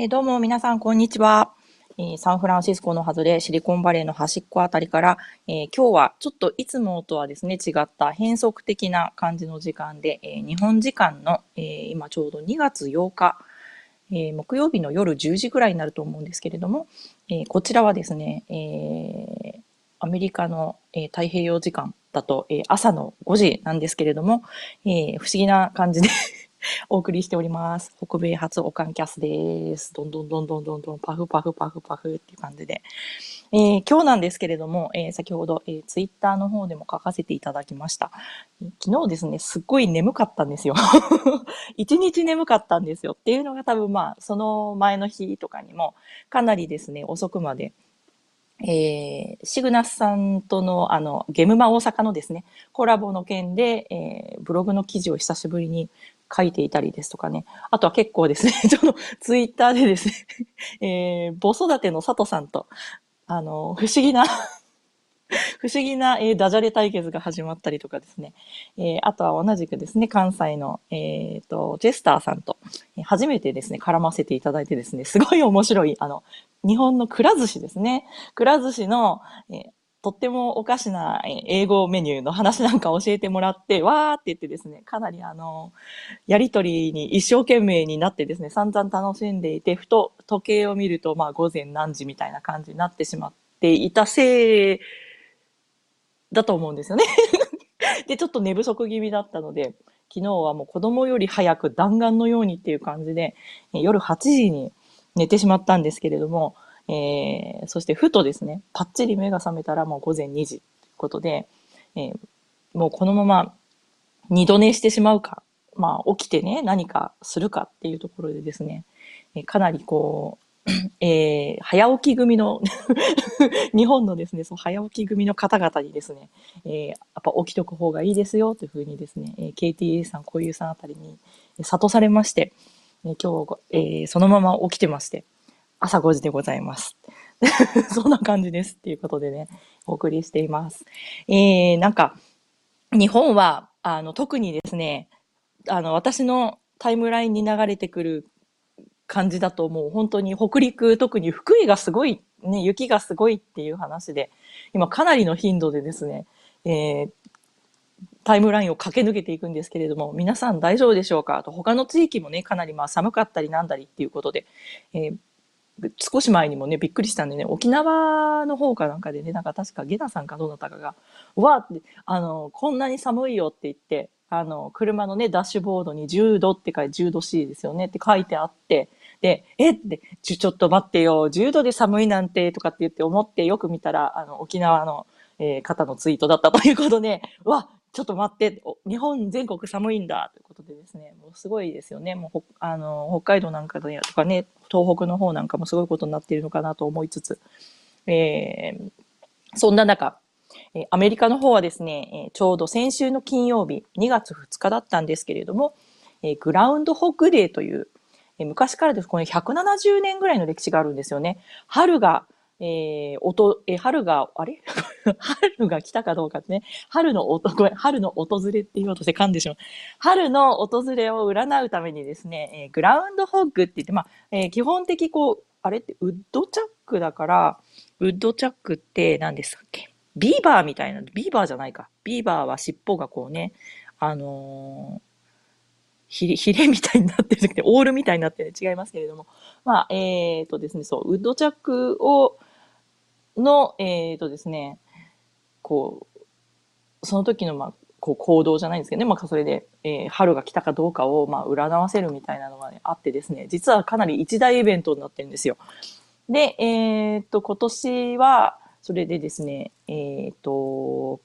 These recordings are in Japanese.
えーどうも皆さん、こんにちは。えーサンフランシスコの外れ、シリコンバレーの端っこあたりから、えー今日はちょっといつもとはですね、違った変則的な感じの時間で、え日本時間の、え今ちょうど2月8日、え木曜日の夜10時ぐらいになると思うんですけれども、えこちらはですね、えアメリカの、え太平洋時間だと、え朝の5時なんですけれども、え不思議な感じで お送りしております。北米初オカンキャスです。どんどんどんどんどんどんパフパフパフパフっていう感じで。えー今日なんですけれども、えー先ほど、えー、ツイッターの方でも書かせていただきました。昨日ですね、すっごい眠かったんですよ。一日眠かったんですよ。っていうのが多分まあ、その前の日とかにも、かなりですね、遅くまでえーシグナスさんとの、あの、ゲムマ大阪のですね、コラボの件で、えーブログの記事を久しぶりに書いていたりですとかね。あとは結構ですね、ちょっとツイッターでですね、えー、母育ての佐藤さんと、あの、不思議な 不思議な、えーダジャレ対決が始まったりとかですね。えーあとは同じくですね、関西の、えーと、ジェスターさんと、えー初めてですね、絡ませていただいてですね、すごい面白い、あの、日本のくら寿司ですね。くら寿司の、えーとってもおかしな英語メニューの話なんか教えてもらって、わーって言ってですね、かなりあの、やりとりに一生懸命になってですね、散々楽しんでいて、ふと時計を見ると、まあ午前何時みたいな感じになってしまっていたせいだと思うんですよね。で、ちょっと寝不足気味だったので、昨日はもう子供より早く弾丸のようにっていう感じで、夜8時に寝てしまったんですけれども、えーそしてふとですね、パッチリ目が覚めたらもう午前2時ということで、えーもうこのまま二度寝してしまうか、まあ起きてね、何かするかっていうところでですね、えーかなりこう、えー早起き組の 日本のですね、そう早起き組の方々にですね、えーやっぱ起きとく方がいいですよというふうにですね、えー KTA さん、こういうさんあたりにえ諭されまして、えー今日、えそのまま起きてまして、朝5時でございます。そんな感じですっていうことでね、お送りしています。えー、なんか、日本は、あの、特にですね、あの、私のタイムラインに流れてくる感じだともう本当に北陸、特に福井がすごい、ね、雪がすごいっていう話で、今かなりの頻度でですね、えータイムラインを駆け抜けていくんですけれども、皆さん大丈夫でしょうか？あと他の地域もね、かなりまあ寒かったりなんだりっていうことで、えー少し前にもね、びっくりしたんでね、沖縄の方かなんかでね、なんか確かゲナさんかどうだったかが、わーって、あの、こんなに寒いよって言って、あの、車のね、ダッシュボードに10度って書いて、10度 C ですよねって書いてあって、で、えって、ちょ、ちょっと待ってよ、10度で寒いなんて、とかって言って思ってよく見たら、あの、沖縄の、えー方のツイートだったということで、わ、ちょっと待って、日本全国寒いんだ、ということでですね、もうすごいですよね。もう、あの、北海道なんかでとかね、東北の方なんかもすごいことになっているのかなと思いつつ、えーそんな中、えアメリカの方はですね、えちょうど先週の金曜日、2月2日だったんですけれども、えグラウンドホックデーという、え昔からです、この170年ぐらいの歴史があるんですよね。春が、えー、おと、えー春が、あれ？春が来たかどうかってね。春のおと、ごめん、春の訪れって言おうとして噛んでしまう。春の訪れを占うためにですね、えー groundhog って言って、まあ、えー基本的こう、あれってウッドチャックだから、ウッドチャックって何でしたっけ？ビーバーみたいな、ビーバーじゃないか。ビーバーは尻尾がこうね、あのーひれ、ひれみたいになってるじゃなくて、オールみたいになってる違いますけれども。まあ、えーとですね、そう、ウッドチャックを、の、えーとですね、こう、その時の、まあ、こう行動じゃないんですけどね、まあ、それで、えー春が来たかどうかを、まあ、占わせるみたいなのが、ね、あってですね、実はかなり一大イベントになってるんですよ。で、えーっと、今年は、それでですね、えーっと、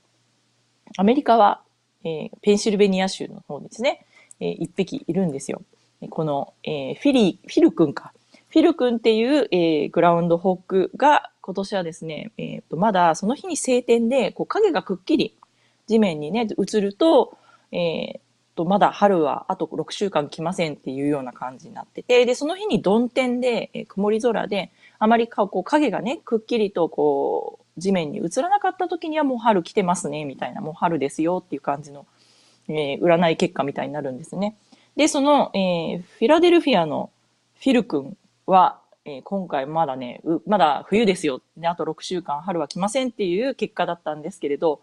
アメリカは、えーペンシルベニア州の方ですね、えー一匹いるんですよ。この、えーフィリー、フィル君か。フィル君っていう、えーグラウンドホックが今年はですね、えーとまだその日に晴天でこう影がくっきり地面にね、映ると、えーとまだ春はあと6週間来ませんっていうような感じになってて、で、その日に曇天で、えー曇り空で、あまりかこう影がね、くっきりとこう地面に映らなかった時にはもう春来てますね、みたいな、もう春ですよっていう感じの、えー占い結果みたいになるんですね。で、その、えーフィラデルフィアのフィル君は、えー今回まだね、まだ冬ですよ。ね、あと6週間春は来ませんっていう結果だったんですけれど、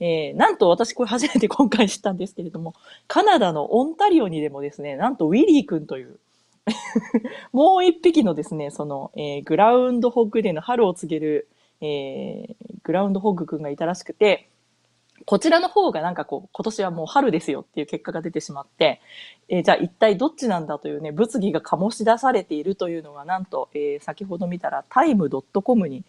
えーなんと私これ初めて今回知ったんですけれども、カナダのオンタリオにでもですね、なんとウィリー君という、もう一匹のですね、その、えーグラウンドホッグデーの春を告げる、えーグラウンドホッグ君がいたらしくて、こちらの方がなんかこう、今年はもう春ですよっていう結果が出てしまって、えーじゃあ一体どっちなんだというね、物議が醸し出されているというのが、なんと、えー先ほど見たら、タイム .com に、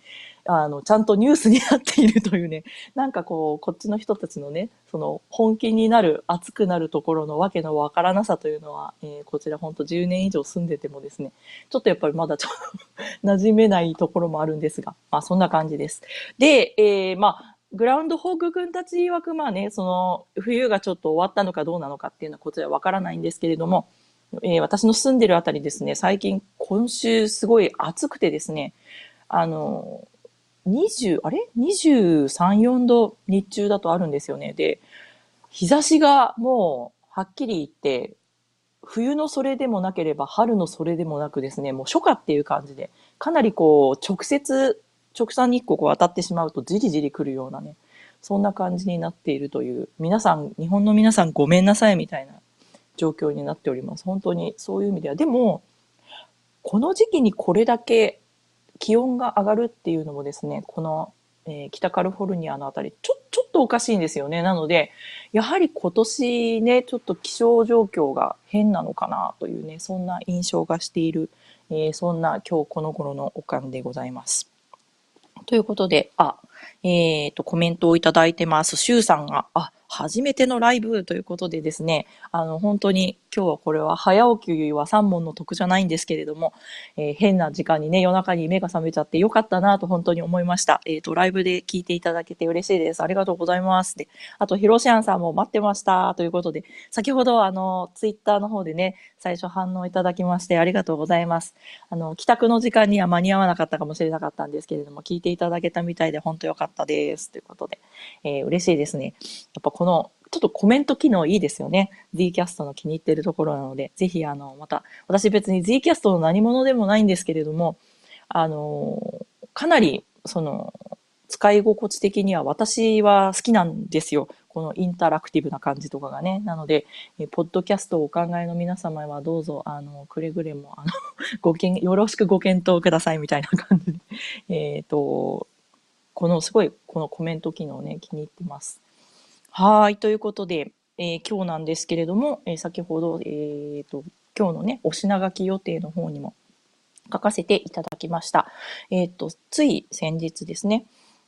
あの、ちゃんとニュースになっているというね、なんかこう、こっちの人たちのね、その、本気になる、熱くなるところのわけのわからなさというのは、えーこちらほんと10年以上住んでてもですね、ちょっとやっぱりまだちょっと 馴染めないところもあるんですが、まあそんな感じです。で、えーまあ、グラウンドホーク君たち曰く、まあね、その、冬がちょっと終わったのかどうなのかっていうのはこちらわからないんですけれども、えー私の住んでるあたりですね、最近、今週すごい暑くてですね、あの、20、あれ ?23、4度日中だとあるんですよね。で、日差しがもう、はっきり言って、冬のそれでもなければ春のそれでもなくですね、もう初夏っていう感じで、かなりこう、直接、直射日光こう当たってしまうとじりじり来るようなね、そんな感じになっているという、皆さん、日本の皆さんごめんなさいみたいな状況になっております。本当にそういう意味では。でも、この時期にこれだけ気温が上がるっていうのもですね、この、えー北カリフォルニアのあたり、ちょ、ちょっとおかしいんですよね。なので、やはり今年ね、ちょっと気象状況が変なのかなというね、そんな印象がしている、えーそんな今日この頃のおかんでございます。ということで、あ、えっ、と、コメントをいただいてます。シュウさんが、あ、初めてのライブということでですね、あの、本当に今日はこれは早起きは三問の得じゃないんですけれども、えー変な時間にね、夜中に目が覚めちゃってよかったなと本当に思いました。えっ、と、ライブで聞いていただけて嬉しいです。ありがとうございます。で、あと、ヒロシアンさんも待ってましたということで、先ほどあの、ツイッターの方でね、最初反応いただきましてありがとうございます。あの、帰宅の時間には間に合わなかったかもしれなかったんですけれども、聞いていただけたみたいで本当良かったです。ということで、えー嬉しいですね。やっぱこの、ちょっとコメント機能いいですよね。Zcast の気に入ってるところなので、ぜひあの、また、私別に Zcast の何者でもないんですけれども、あのかなり、その、使い心地的には私は好きなんですよ。このインタラクティブな感じとかがね。なので、えポッドキャストをお考えの皆様はどうぞ、あの、くれぐれも、あの、ごけん、よろしくご検討くださいみたいな感じで。えっと、このすごい、このコメント機能ね、気に入ってます。はい。ということで、えー今日なんですけれども、えー先ほど、えっと、今日のね、お品書き予定の方にも書かせていただきました。えっ、と、つい先日ですね、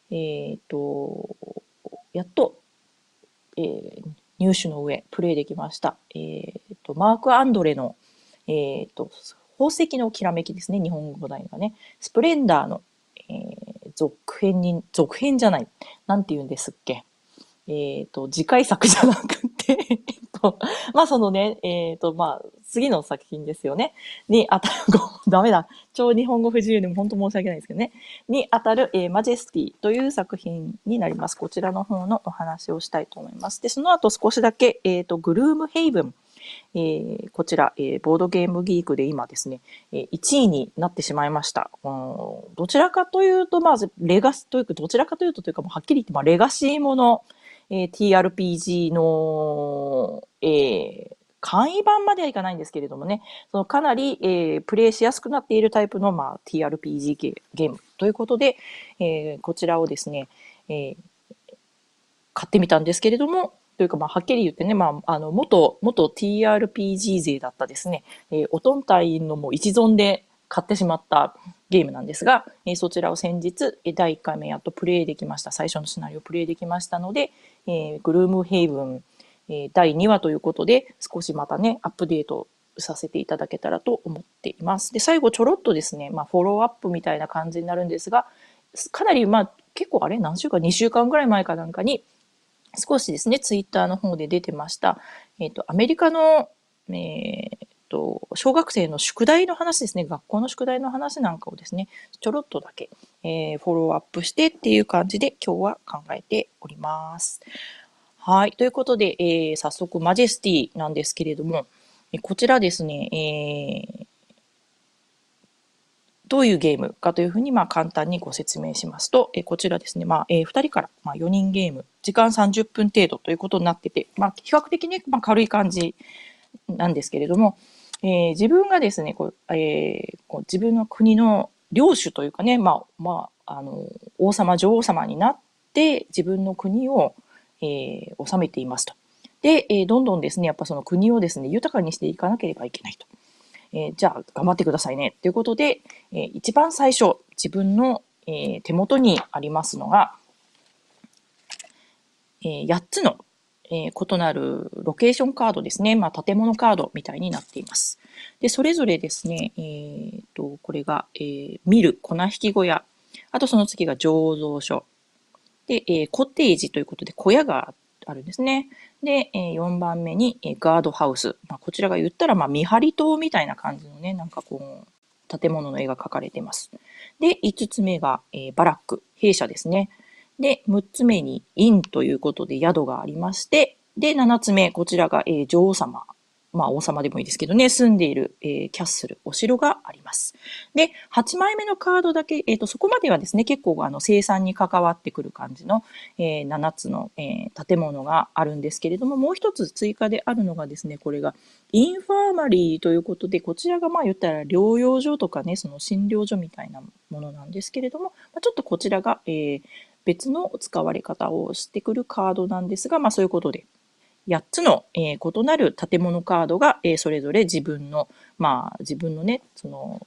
えっ、と、やっと、えー入手の上、プレイできました。えっ、と、マーク・アンドレの、えっ、と、宝石のきらめきですね、日本語題がね。スプレンダーの、え続編に、続編じゃない。なんて言うんですっけ？えっ、と、次回作じゃなくて、えっと、まあそのね、えっ、と、まあ、次の作品ですよね。に当たる、ご ダメだ。超日本語不自由でも本当申し訳ないですけどね。に当たる、えーマジェスティという作品になります。こちらの方のお話をしたいと思います。で、その後少しだけ、えっ、と、グルームヘイブン。えーこちら、えーボードゲームギークで今ですね、えー1位になってしまいました。うんどちらかというと、まず、レガスというか、どちらかというとというか、もうはっきり言って、まあ、レガシーもの、えー TRPG の、えー簡易版まではいかないんですけれどもね、そのかなり、えープレイしやすくなっているタイプの、まあ、TRPG ゲゲームということで、えーこちらをですね、えー買ってみたんですけれども、というか、まあ、はっきり言ってね、まあ、あの、元、元 TRPG 勢だったですね、えー、おとんたいのも一存で買ってしまった。ゲームなんですが、えそちらを先日、第1回目やっとプレイできました。最初のシナリオプレイできましたので、えグルームヘイブン、え第2話ということで、少しまたね、アップデートさせていただけたらと思っています。で、最後ちょろっとですね、まあ、フォローアップみたいな感じになるんですが、かなり、まあ、結構あれ何週間 ?2 週間ぐらい前かなんかに、少しですね、ツイッターの方で出てました。えっ、と、アメリカの、えっ、と、小学生の宿題の話ですね、学校の宿題の話なんかをですね、ちょろっとだけ、えーフォローアップしてっていう感じで今日は考えております。はい。ということで、えー早速、マジェスティなんですけれども、こちらですね、えーどういうゲームかというふうに、まあ、簡単にご説明しますと、えこちらですね、まあ、え2人から、まあ、4人ゲーム、時間30分程度ということになってて、まあ、比較的ね、まあ、軽い感じなんですけれども、えー、自分がですね、こうえー、こう自分の国の領主というかね、まあ、まあ、あの、王様、女王様になって、自分の国を、えー、治めていますと。で、え、どんどんですね、やっぱその国をですね、豊かにしていかなければいけないと。え、じゃあ頑張ってくださいね。ということで、えー、一番最初、自分の、え、手元にありますのが、え8つの、え異なるロケーションカードですね。まあ、建物カードみたいになっています。で、それぞれですね、えー、と、これが、えー、見る、粉引き小屋。あとその次が醸造所。で、えー、コテージということで小屋があるんですね。で、え4番目に、えガードハウス。まあ、こちらが言ったら、まあ、見張り塔みたいな感じのね、なんかこう、建物の絵が描かれています。で、5つ目が、えバラック、弊社ですね。で、6つ目に、インということで宿がありまして、で、7つ目、こちらが、えー、女王様まあ王様でもいいですけどね、住んでいる、えー、キャッスル、お城があります。で、8枚目のカードだけ、えっ、ー、と、そこまではですね、結構あの生産に関わってくる感じの、えー、7つの、え、建物があるんですけれども、もう一つ追加であるのがですね、これがインファーマリーということで、こちらがまあ言ったら療養所とかね、その診療所みたいなものなんですけれども、まあ、ちょっとこちらが、えー、別の使われ方をしてくるカードなんですが、まあそういうことで、8つの、えー、異なる建物カードが、えー、それぞれ自分の、まあ、自分のね、その、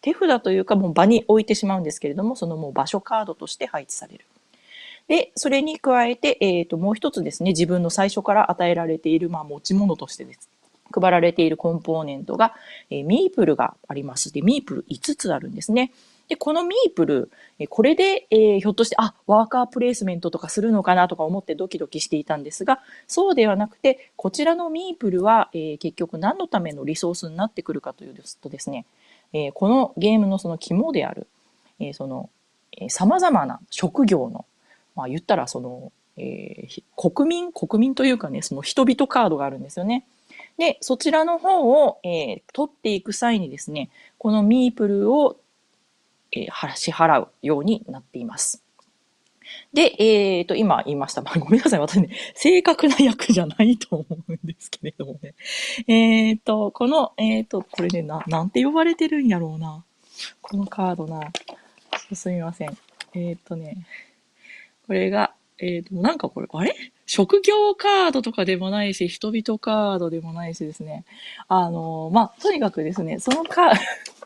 手札というかもう場に置いてしまうんですけれども、そのもう場所カードとして配置される。で、それに加えて、えっ、ー、と、もう一つですね、自分の最初から与えられている、まあ、持ち物としてです。配られているコンポーネントが、えー、ミープルがあります。で、ミープル5つあるんですね。で、このミープル、これで、えー、ひょっとして、あ、ワーカープレイスメントとかするのかなとか思ってドキドキしていたんですが、そうではなくて、こちらのミープルは、えー、結局何のためのリソースになってくるかというとですね、えー、このゲームのその肝である、えー、その、えー、様々な職業の、まあ言ったらその、えー、国民、国民というかね、その人々カードがあるんですよね。で、そちらの方を、えー、取っていく際にですね、このミープルをえー、支払うようになっています。で、えっ、ー、と、今言いました。まあ、ごめんなさい。私ね、正確な役じゃないと思うんですけれどもね。えっ、ー、と、この、えっ、ー、と、これね、な、なんて呼ばれてるんやろうな。このカードな。すみません。えっ、とね、これが、えっ、と、なんかこれ、あれ？職業カードとかでもないし、人々カードでもないしですね。あの、まあ、とにかくですね、そのカード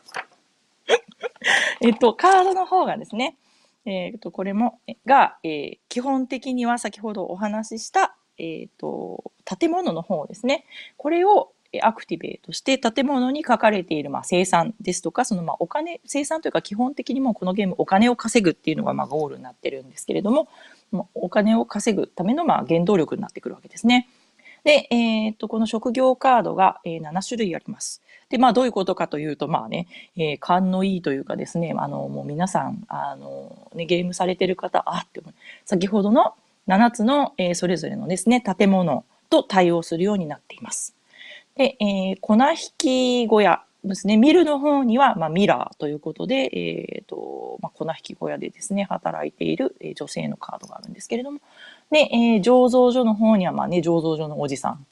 えっと、カードの方がですね、えっと、これも、が、えー、基本的には先ほどお話しした、えっと、建物の方ですね。これをアクティベートして建物に書かれている、まあ、生産ですとか、そのまあお金、生産というか基本的にもこのゲームお金を稼ぐっていうのがまあゴールになってるんですけれども、お金を稼ぐためのまあ原動力になってくるわけですね。で、えー、っと、この職業カードが、えー、7種類あります。で、まあ、どういうことかというと、まあね、えー、勘のいいというかですね、あの、もう皆さん、あの、ね、ゲームされてる方、あって先ほどの7つの、えー、それぞれのですね、建物と対応するようになっています。で、えー、粉引き小屋ですね、ミルの方には、まあ、ミラーということで、えっ、ー、と、まあ、粉引き小屋でですね、働いている、えー、女性のカードがあるんですけれども、で、えー、醸造所の方には、まあね、醸造所のおじさん。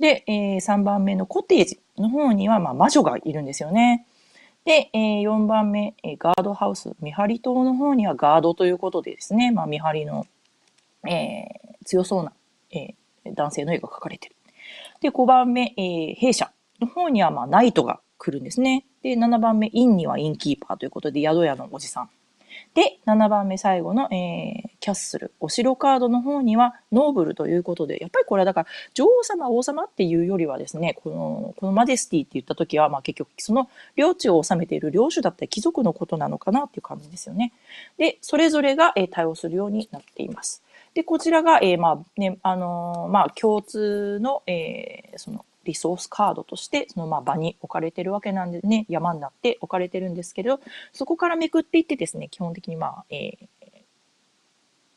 で、えー、3番目のコテージの方には、まあ、魔女がいるんですよね。で、えー、4番目、えー、ガードハウス、見張り塔の方にはガードということでですね、まあ、見張りの、えー、強そうな、えー、男性の絵が描かれてる。で、5番目、えー、弊社の方には、まあ、ナイトが来るんですね。で、7番目、インにはインキーパーということで、宿屋のおじさん。で、7番目最後の、えー、キャッスル、お城カードの方にはノーブルということで、やっぱりこれはだから女王様、王様っていうよりはですね、この、このマジェスティって言った時は、まあ結局その領地を治めている領主だったり貴族のことなのかなっていう感じですよね。で、それぞれが、えー、対応するようになっています。で、こちらが、えー、まあね、あの、まあ共通の、え、その、リソースカードとして、そのまあ場に置かれてるわけなんでね、山になって置かれてるんですけれど、そこからめくっていってですね、基本的にまあ、え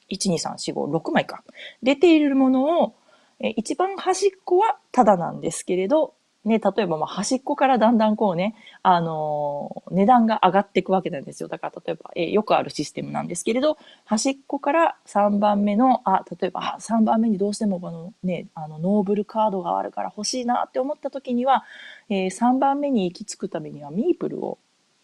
ー、1、2、3、4、5、6枚か。出ているものを、え一番端っこはただなんですけれど、ね、例えばまあ端っこからだんだんこうね、あのー、値段が上がっていくわけなんですよ。だから例えば、えー、よくあるシステムなんですけれど、端っこから3番目の、あ、例えば3番目にどうしてもこのね、あの、ノーブルカードがあるから欲しいなって思った時には、えー、3番目に行き着くためにはミープルを、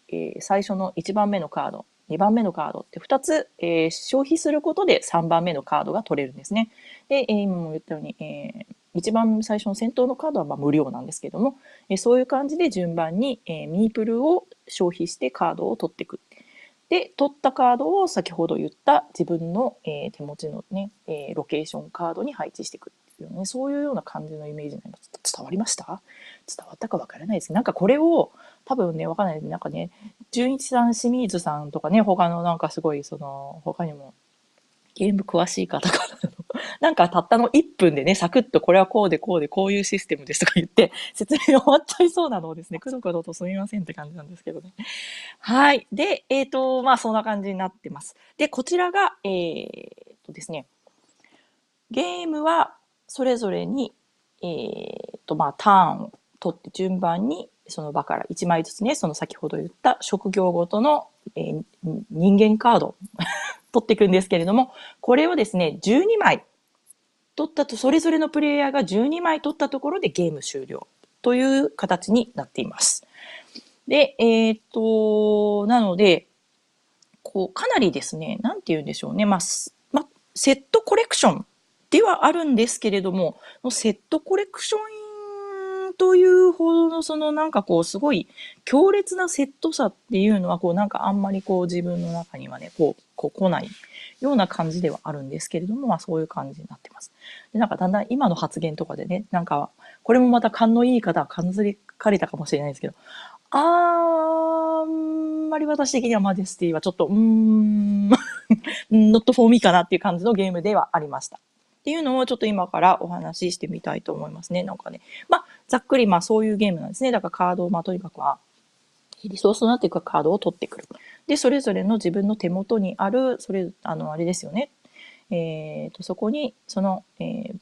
え、最初の1番目のカード、2番目のカードって2つ、え、消費することで3番目のカードが取れるんですね。で、え、今も言ったように、え、一番最初の先頭のカードはま無料なんですけども、えそういう感じで順番に、えミープルを消費してカードを取っていく。で、取ったカードを先ほど言った自分の、え手持ちのね、えロケーションカードに配置していくっていうね、そういうような感じのイメージになります。伝わりました？伝わったかわからないですなんかこれを多分ね、わかんないです。なんかね、純一さん、清水さんとかね、他のなんかすごい、その、他にもゲーム詳しい方からの、なんかたったの1分でね、サクッとこれはこうでこうでこういうシステムですとか言って、説明終わっちゃいそうなのをですね、くどくどとすみませんって感じなんですけどね。はい。で、えっ、ー、と、まあそんな感じになってます。で、こちらが、えー、っとですね、ゲームはそれぞれに、えー、っと、まあターンを取って順番にその場から1枚ずつね、その先ほど言った職業ごとの、えー、人間カード 取っていくんですけれども、これをですね、12枚取ったと、それぞれのプレイヤーが12枚取ったところでゲーム終了という形になっています。で、えっ、と、なので、こう、かなりですね、なんて言うんでしょうね、まあ、まセットコレクションではあるんですけれども、セットコレクションというほどのそのなんかこうすごい強烈なセットさっていうのはこうなんかあんまりこう自分の中にはね、こう、こう来ないような感じではあるんですけれども、まあそういう感じになってます。で、なんかだんだん今の発言とかでね、なんか、これもまた勘のいい方は感づかれたかもしれないですけど、あんまり私的にはマジェスティはちょっと、うーん、not for me かなっていう感じのゲームではありました。っていうのをちょっと今からお話ししてみたいと思いますね。なんかね。まあ、ざっくりまあそういうゲームなんですね。だからカードをまあとにかくは、リソースとなっていくカードを取ってくる。で、それぞれの自分の手元にある、それ、あの、あれですよね。えっ、ー、と、そこに、その、え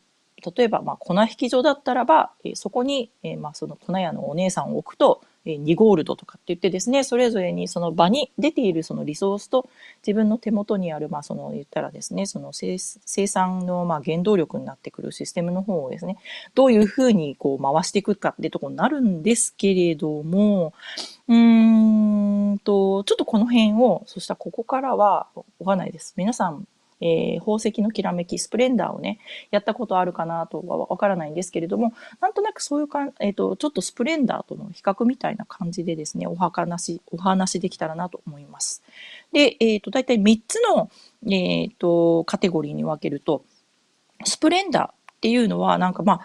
ー、例えば、まあ、粉引き場だったらば、えー、そこに、えー、まあ、その粉屋のお姉さんを置くと、2ゴールドとかって言ってですね、それぞれにその場に出ているそのリソースと自分の手元にある、まあその言ったらですね、その生産のまあ原動力になってくるシステムの方をですね、どういうふうにこう回していくかってところになるんですけれども、うーんと、ちょっとこの辺を、そしたらここからはわかんないです。皆さんえー、宝石のきらめき、スプレンダーをね、やったことあるかなとはわからないんですけれども、なんとなくそういうか、えっ、ー、と、ちょっとスプレンダーとの比較みたいな感じでですね、お話、お話できたらなと思います。で、えっ、ー、と、大体3つの、えっ、と、カテゴリーに分けると、スプレンダーっていうのは、なんかま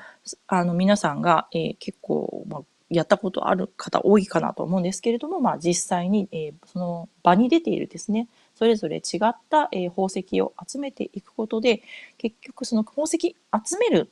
あ、あの、皆さんが、え結構、まあ、やったことある方多いかなと思うんですけれども、まあ実際に、えー、その場に出ているですね、それぞれ違った、え宝石を集めていくことで、結局その宝石集める、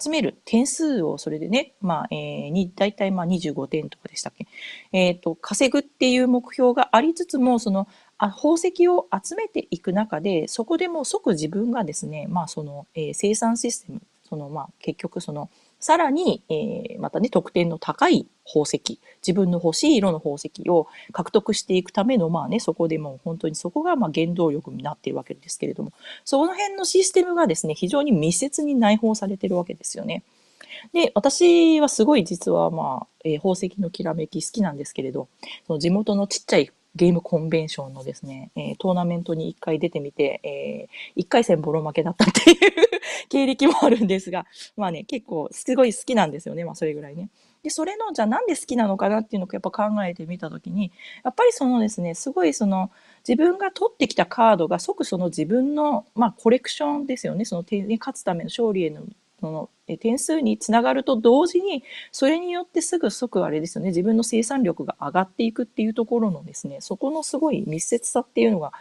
集める点数をそれでね、まあ、えー、に、大体まあ25点とかでしたっけ？えっ、ー、と、稼ぐっていう目標がありつつも、その、あ宝石を集めていく中で、そこでも即自分がですね、まあその、えー、生産システム、そのまあ結局その、さらに、えー、またね、得点の高い宝石、自分の欲しい色の宝石を獲得していくための、まあね、そこでも本当にそこがま原動力になっているわけですけれども、その辺のシステムがですね、非常に密接に内包されているわけですよね。で、私はすごい実はまあ、えー、宝石のきらめき好きなんですけれど、その地元のちっちゃいゲームコンベンションのですね、えー、トーナメントに一回出てみて、えー、一回戦ボロ負けだったっていう経歴もあるんですが、まあね、結構すごい好きなんですよね。まあそれぐらいね。で、それの、じゃあなんで好きなのかなっていうのをやっぱ考えてみたときに、やっぱりそのですね、すごいその、自分が取ってきたカードが即その自分の、まあ、コレクションですよね。その点に勝つための勝利へのその点数につながると同時に、それによってすぐ即あれですよね、自分の生産力が上がっていくっていうところのですね、そこのすごい密接さっていうのが、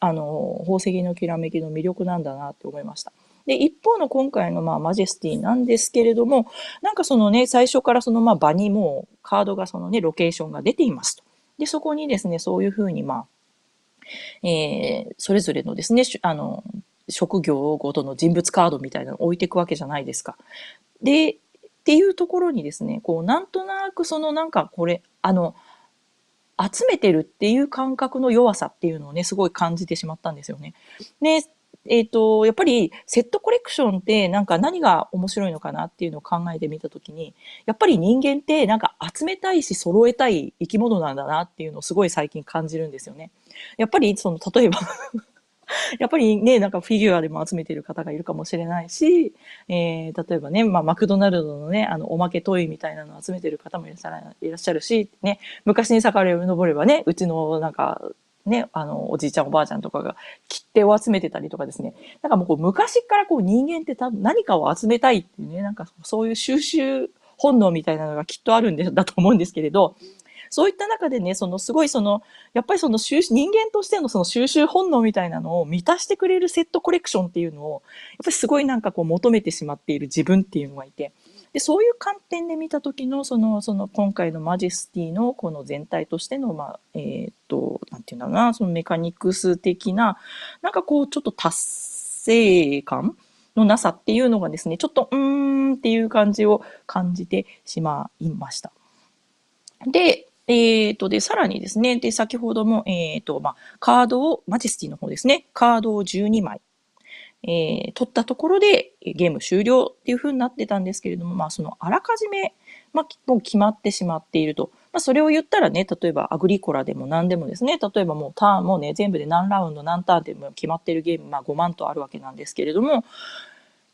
あの、宝石のきらめきの魅力なんだなって思いました。で、一方の今回のまあマジェスティなんですけれども、なんかそのね、最初からそのまあ場にもうカードがそのね、ロケーションが出ていますと。で、そこにですね、そういうふうにまあ、えー、それぞれのですね、あの、職業ごとの人物カードみたいなのを置いていくわけじゃないですか。で、っていうところにですね、こう、なんとなくそのなんかこれ、あの、集めてるっていう感覚の弱さっていうのをね、すごい感じてしまったんですよね。で、えっ、と、やっぱりセットコレクションってなんか何が面白いのかなっていうのを考えてみたときに、やっぱり人間ってなんか集めたいし揃えたい生き物なんだなっていうのをすごい最近感じるんですよね。やっぱりその、例えば やっぱりね、なんかフィギュアでも集めてる方がいるかもしれないし、えー、例えばね、まあ、マクドナルドのね、あの、おまけトイみたいなのを集めてる方もいらっしゃるいらっしゃるし、ね、昔に遡ればね、うちのなんか、ね、あの、おじいちゃんおばあちゃんとかが切手を集めてたりとかですね。なんかもうこう昔からこう人間って多分何かを集めたいっていうね、なんかそういう収集本能みたいなのがきっとあるん、だと思うんですけれど、そういった中でね、そのすごいその、やっぱりその収人間としてのその収集本能みたいなのを満たしてくれるセットコレクションっていうのを、やっぱりすごいなんかこう求めてしまっている自分っていうのがいて、で、そういう観点で見た時の、その、その今回のマジェスティのこの全体としての、まあ、えっ、と、なんていうんだろうな、そのメカニクス的な、なんかこう、ちょっと達成感のなさっていうのがですね、ちょっと、うーんっていう感じを感じてしまいました。で、えっ、ー、と、で、さらにですね、で、先ほども、えっ、ー、と、まあ、カードを、マジェスティの方ですね、カードを12枚、えー、取ったところでゲーム終了っていう風になってたんですけれども、まあ、そのあらかじめ、まあ、もう決まってしまっていると。まあ、それを言ったらね、例えばアグリコラでも何でもですね、例えばもうターンもね、全部で何ラウンド何ターンでも決まってるゲーム、まあ、5万とあるわけなんですけれども、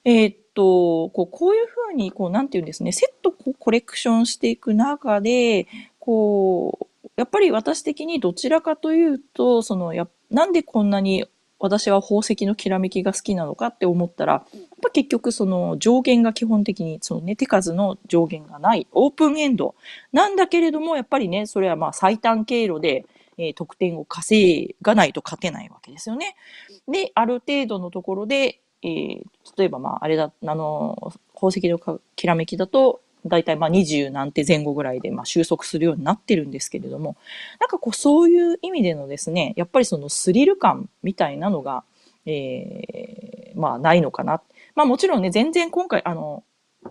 えー、っと、こうこういうふうに、こう、なんていうんですね、セットコレクションしていく中で、こう、やっぱり私的にどちらかというと、その、や、なんでこんなに私は宝石のきらめきが好きなのかって思ったら、やっぱ結局その上限が基本的に、そのね、手数の上限がない、オープンエンドなんだけれども、やっぱりね、それはまあ最短経路で、え、得点を稼がないと勝てないわけですよね。で、ある程度のところで、えー、例えばまああれだ、あの、宝石のきらめきだと、大体まあ20何手前後ぐらいでまあ収束するようになってるんですけれども、なんかこうそういう意味でのですね、やっぱりそのスリル感みたいなのが、えー、まあないのかな。まあもちろんね、全然今回あの、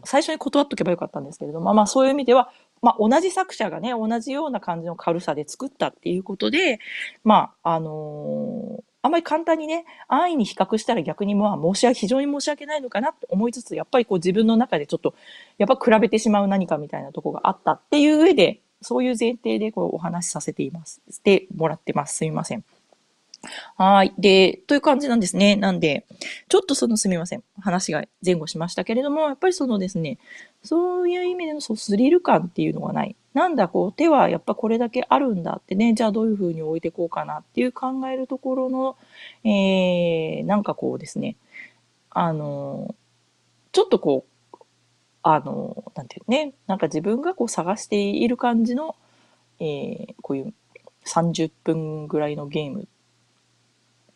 最初に断っとけばよかったんですけれども、まあそういう意味では、まあ同じ作者がね、同じような感じの軽さで作ったっていうことで、まああのーあんまり簡単にね、安易に比較したら逆にまあ申し訳、非常に申し訳ないのかなと思いつつ、やっぱりこう自分の中でちょっと、やっぱ比べてしまう何かみたいなとこがあったっていう上で、そういう前提でこうお話しさせています。してもらってます。すみません。はい。で、という感じなんですね。なんで、ちょっとそのすみません。話が前後しましたけれども、やっぱりそのですね、そういう意味でのそうスリル感っていうのがない。なんだ、こう、手はやっぱこれだけあるんだってね、じゃあどういうふうに置いてこうかなっていう考えるところの、えー、なんかこうですね、あの、ちょっとこう、あの、なんていうね、なんか自分がこう探している感じの、えー、こういう30分ぐらいのゲーム。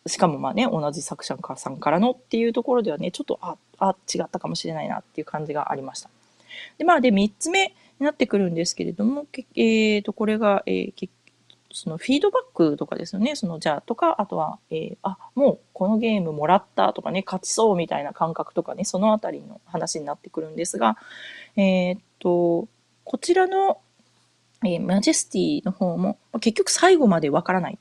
しかもまあね、同じ作者さんからのっていうところではね、ちょっと、あ、あ、違ったかもしれないなっていう感じがありました。で、まあで、3つ目。なってくるんですけれども、えっ、ー、と、これが、えー、そのフィードバックとかですよね。その、じゃあ、とか、あとは、えー、あ、もうこのゲームもらったとかね、勝ちそうみたいな感覚とかね、そのあたりの話になってくるんですが、えっ、と、こちらの、えマジェスティの方も、結局最後までわからない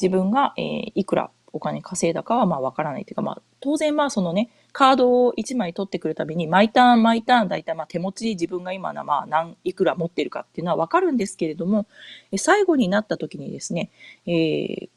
自分が、えー、いくらお金稼いだかはまあわからないというか、まあ当然まあそのね、カードを1枚取ってくるたびに、毎ターン毎ターン大体まあ手持ち自分が今まあ何、いくら持ってるかっていうのはわかるんですけれども、最後になった時にですね、えー、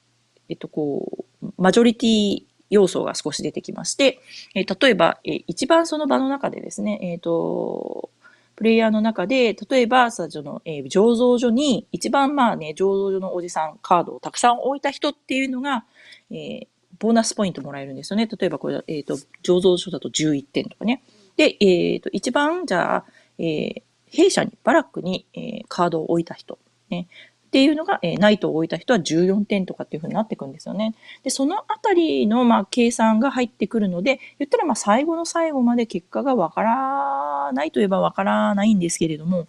えっとこう、マジョリティ要素が少し出てきまして、えー、例えば、えー、一番その場の中でですね、えっ、ー、と、プレイヤーの中で、例えば、その、えー、醸造所に一番まあね、醸造所のおじさんカードをたくさん置いた人っていうのが、えー、ボーナスポイントもらえるんですよね。例えばこれ、えっ、ー、と、醸造所だと11点とかね。で、えっ、ー、と、一番、じゃあ、えー、弊社に、バラックに、えー、カードを置いた人。ね。っていうのが、えー、ナイトを置いた人は14点とかっていう風になってくんですよね。で、そのあたりの、まあ、計算が入ってくるので、言ったら、まあ、最後の最後まで結果がわからないといえばわからないんですけれども、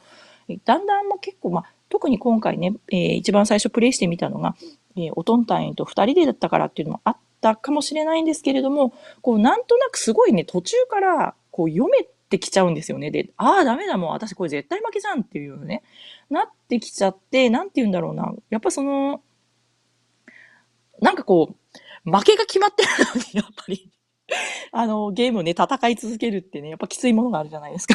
だんだんも結構、まあ、特に今回ね、えー、一番最初プレイしてみたのが、えー、おとんたんと二人でだったからっていうのもあったかもしれないんですけれども、こう、なんとなくすごいね、途中から、こう、読めてきちゃうんですよね。で、ああ、ダメだ、もう私これ絶対負けじゃんっていうね、なってきちゃって、なんて言うんだろうな。やっぱその、なんかこう、負けが決まってるのに、やっぱりあの、ゲームをね、戦い続けるってね、やっぱきついものがあるじゃないですか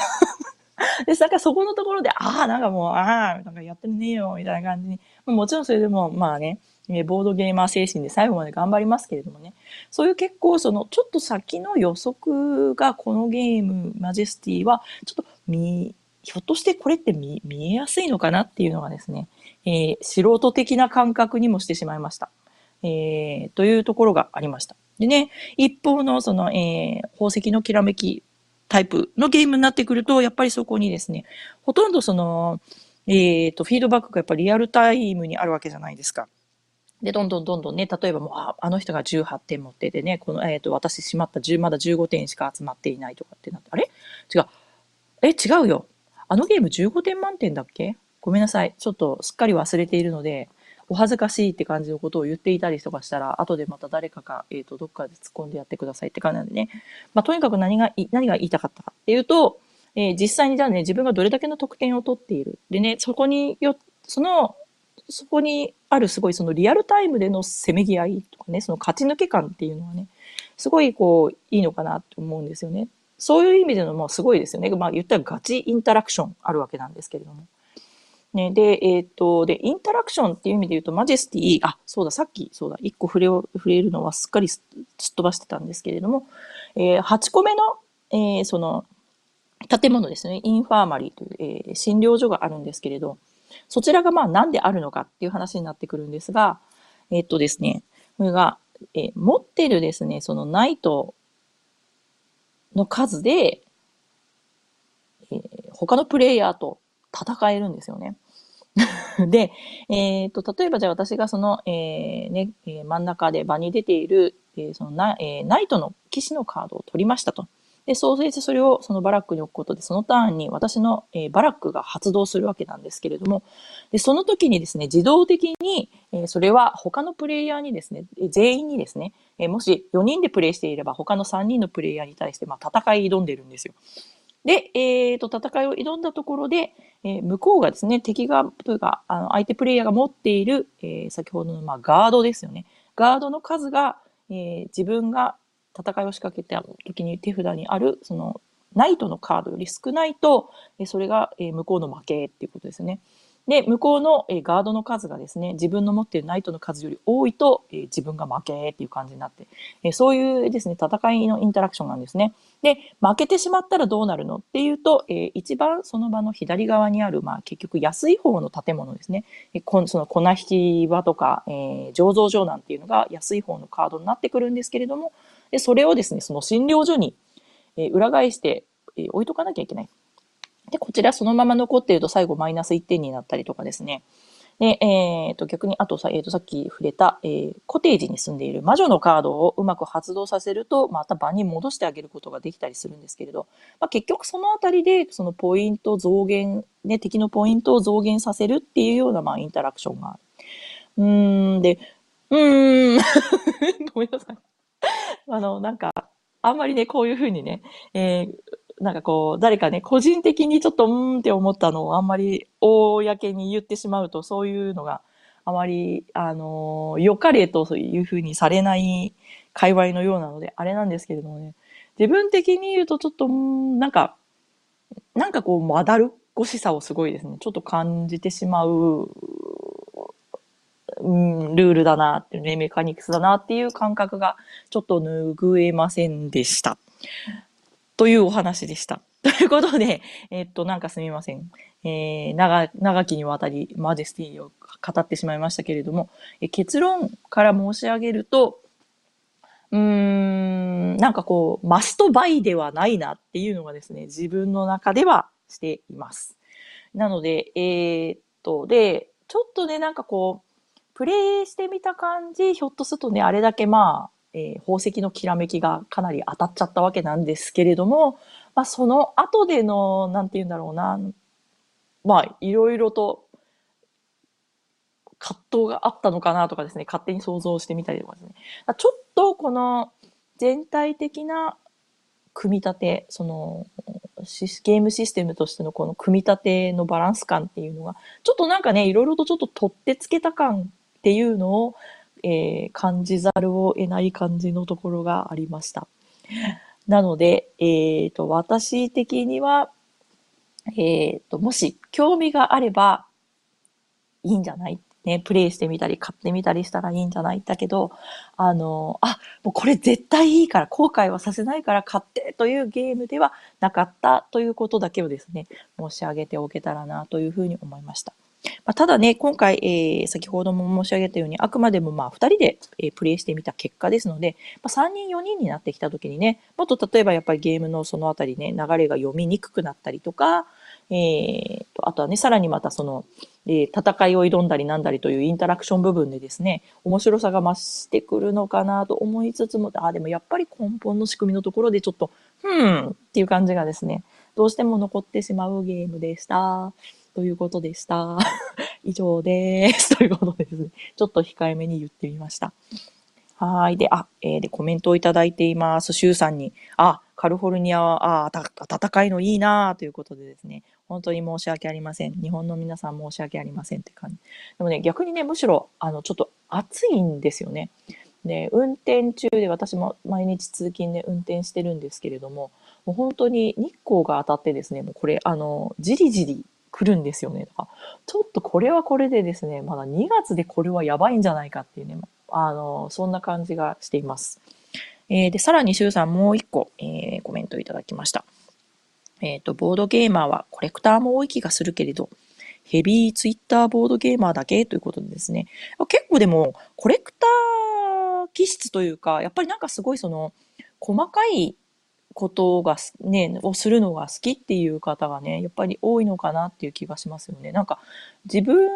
で、なんかそこのところで、ああ、なんかもう、ああ、なんかやってねえよ、みたいな感じに。もちろんそれでも、まあね、えボードゲーマー精神で最後まで頑張りますけれどもね。そういう結構、その、ちょっと先の予測が、このゲーム、マジェスティは、ちょっと見、ひょっとしてこれって見見えやすいのかなっていうのがですね、えー、素人的な感覚にもしてしまいました。えー、というところがありました。でね、一方のその、えー、宝石のきらめきタイプのゲームになってくると、やっぱりそこにですね、ほとんどその、えっ、ー、と、フィードバックがやっぱりリアルタイムにあるわけじゃないですか。で、どんどんどんどんね、例えばもう、ああの人が18点持っててね、この、えっ、ー、と、私しまった10、まだ15点しか集まっていないとかってなって、あれ？違う。え、違うよ。あのゲーム15点満点だっけ？ごめんなさい。ちょっとすっかり忘れているので、お恥ずかしいって感じのことを言っていたりとかしたら、後でまた誰かが、えっ、ー、と、どっかで突っ込んでやってくださいって感じなんでね。まあ、とにかく何が、何が言いたかったかっていうと、えー、実際にじゃあね、自分がどれだけの得点を取っている。でね、そこによ、その、そこにあるすごいそのリアルタイムでのせめぎ合いとかね、その勝ち抜け感っていうのはね、すごいこう、いいのかなと思うんですよね。そういう意味でのもすごいですよね。まあ言ったらガチインタラクションあるわけなんですけれども。ね、で、えっ、と、で、インタラクションっていう意味で言うと、マジェスティ、あ、そうだ、さっき、そうだ、1個触れ、触れるのはすっかりすっ飛ばしてたんですけれども、えー、8個目の、えー、その、建物ですね、インファーマリーという、えー、診療所があるんですけれど、そちらがまあなんであるのかっていう話になってくるんですが、えっ、とですね、これが、え、持ってるですね、そのナイトの数で、え、他のプレイヤーと戦えるんですよね。で、えっ、ー、と、例えばじゃあ私がその、えー、ね、え真ん中で場に出ている、えー、そのな、えー、ナイトの騎士のカードを取りましたと。で、そうしてそれをそのバラックに置くことで、そのターンに私の、えー、バラックが発動するわけなんですけれども、でその時にですね、自動的に、えー、それは他のプレイヤーにですね、全員にですね、えー、もし4人でプレイしていれば他の3人のプレイヤーに対して、まあ、戦い挑んでるんですよ。で、えっ、と、戦いを挑んだところで、え、向こうがですね、敵が、というか、あの、相手プレイヤーが持っている、え、先ほどの、まあ、ガードですよね。ガードの数が、え、自分が戦いを仕掛けた時に手札にある、その、ナイトのカードより少ないと、えそれが、え向こうの負けっていうことですね。で、向こうの、えガードの数がですね、自分の持っているナイトの数より多いと、え自分が負けっていう感じになって、えそういうですね、戦いのインタラクションなんですね。で、負けてしまったらどうなるのっていうと、え一番その場の左側にある、まあ結局安い方の建物ですね。えこその粉引き場とか、え醸造所なんていうのが安い方のカードになってくるんですけれども、でそれをですね、その診療所に、え裏返して、え置いとかなきゃいけない。で、こちらそのまま残っていると最後マイナス1点になったりとかですね。で、えっ、ー、と、逆に、あとさ、えっ、ー、と、さっき触れた、えー、コテージに住んでいる魔女のカードをうまく発動させると、また場に戻してあげることができたりするんですけれど、まあ、結局そのあたりで、そのポイント増減、ね、敵のポイントを増減させるっていうような、まあ、インタラクションがある。うーん、で、うーん、ごめんなさい。あの、なんか、あんまりね、こういうふうにね、えー、なんかこう、誰かね、個人的にちょっとうーんって思ったのをあんまり公に言ってしまうと、そういうのがあまり、あの、良かれというふうにされない界隈のようなので、あれなんですけれどもね、自分的に言うとちょっと、んなんか、なんかこう、まだるっこしさをすごいですね、ちょっと感じてしまう、うん、ルールだなってね、メカニクスだなっていう感覚がちょっと拭えませんでした。というお話でした。ということで、えっと、なんかすみません。えー、長、長きにわたりマジェスティを語ってしまいましたけれども、え結論から申し上げると、うーん、なんかこう、マストバイではないなっていうのがですね、自分の中ではしています。なので、えー、っと、で、ちょっとね、なんかこう、プレイしてみた感じ、ひょっとするとね、あれだけまあ、えー、宝石のきらめきがかなり当たっちゃったわけなんですけれども、まあ、その後での、なんて言うんだろうな、まあ、いろいろと葛藤があったのかなとかですね、勝手に想像してみたりとかですね。ちょっとこの全体的な組み立て、その、ゲームシステムとしてのこの組み立てのバランス感っていうのが、ちょっとなんかね、いろいろとちょっと取ってつけた感っていうのを、えー、感じざるを得ない感じのところがありました。なので、えっ、ー、と、私的には、えっ、ー、と、もし興味があればいいんじゃない？ね、プレイしてみたり、買ってみたりしたらいいんじゃない？だけど、あの、あ、もうこれ絶対いいから、後悔はさせないから買ってというゲームではなかったということだけをですね、申し上げておけたらなというふうに思いました。ま、ただね、今回、えー、先ほども申し上げたように、あくまでもまあ2人で、えー、プレイしてみた結果ですので、まあ、3人4人になってきた時にね、もっと例えばやっぱりゲームのそのあたりね、流れが読みにくくなったりとか、えー、と、あとはね、さらにまたその、え戦いを挑んだりなんだりというインタラクション部分でですね、面白さが増してくるのかなと思いつつも、あ、でもやっぱり根本の仕組みのところでちょっと、ふんっていう感じがですね、どうしても残ってしまうゲームでした。ということでした。以上です。ということですね、ちょっと控えめに言ってみました。はい。で、あ、えー、で、コメントをいただいています。シュウさんに、あ、カリフォルニアは、あ、暖かいのいいなということでですね、本当に申し訳ありません。日本の皆さん申し訳ありませんって感じ。でもね、逆にね、むしろ、あの、ちょっと暑いんですよね。で、運転中で私も毎日通勤で運転してるんですけれども、もう本当に日光が当たってですね、もうこれ、あの、じりじり来るんですよね。だかちょっとこれはこれでですね、まだ2月でこれはやばいんじゃないかっていうね、あの、そんな感じがしています。えー、で、さらに、シュウさんもう一個、えー、コメントいただきました。えっ、ー、と、ボードゲーマーはコレクターも多い気がするけれど、ヘビーツイッターボードゲーマーだけということでですね。結構でも、コレクター気質というか、やっぱりなんかすごいその、細かいことがね、をするのが好きっていう方がね、やっぱり多いのかなっていう気がしますよね。なんか、自分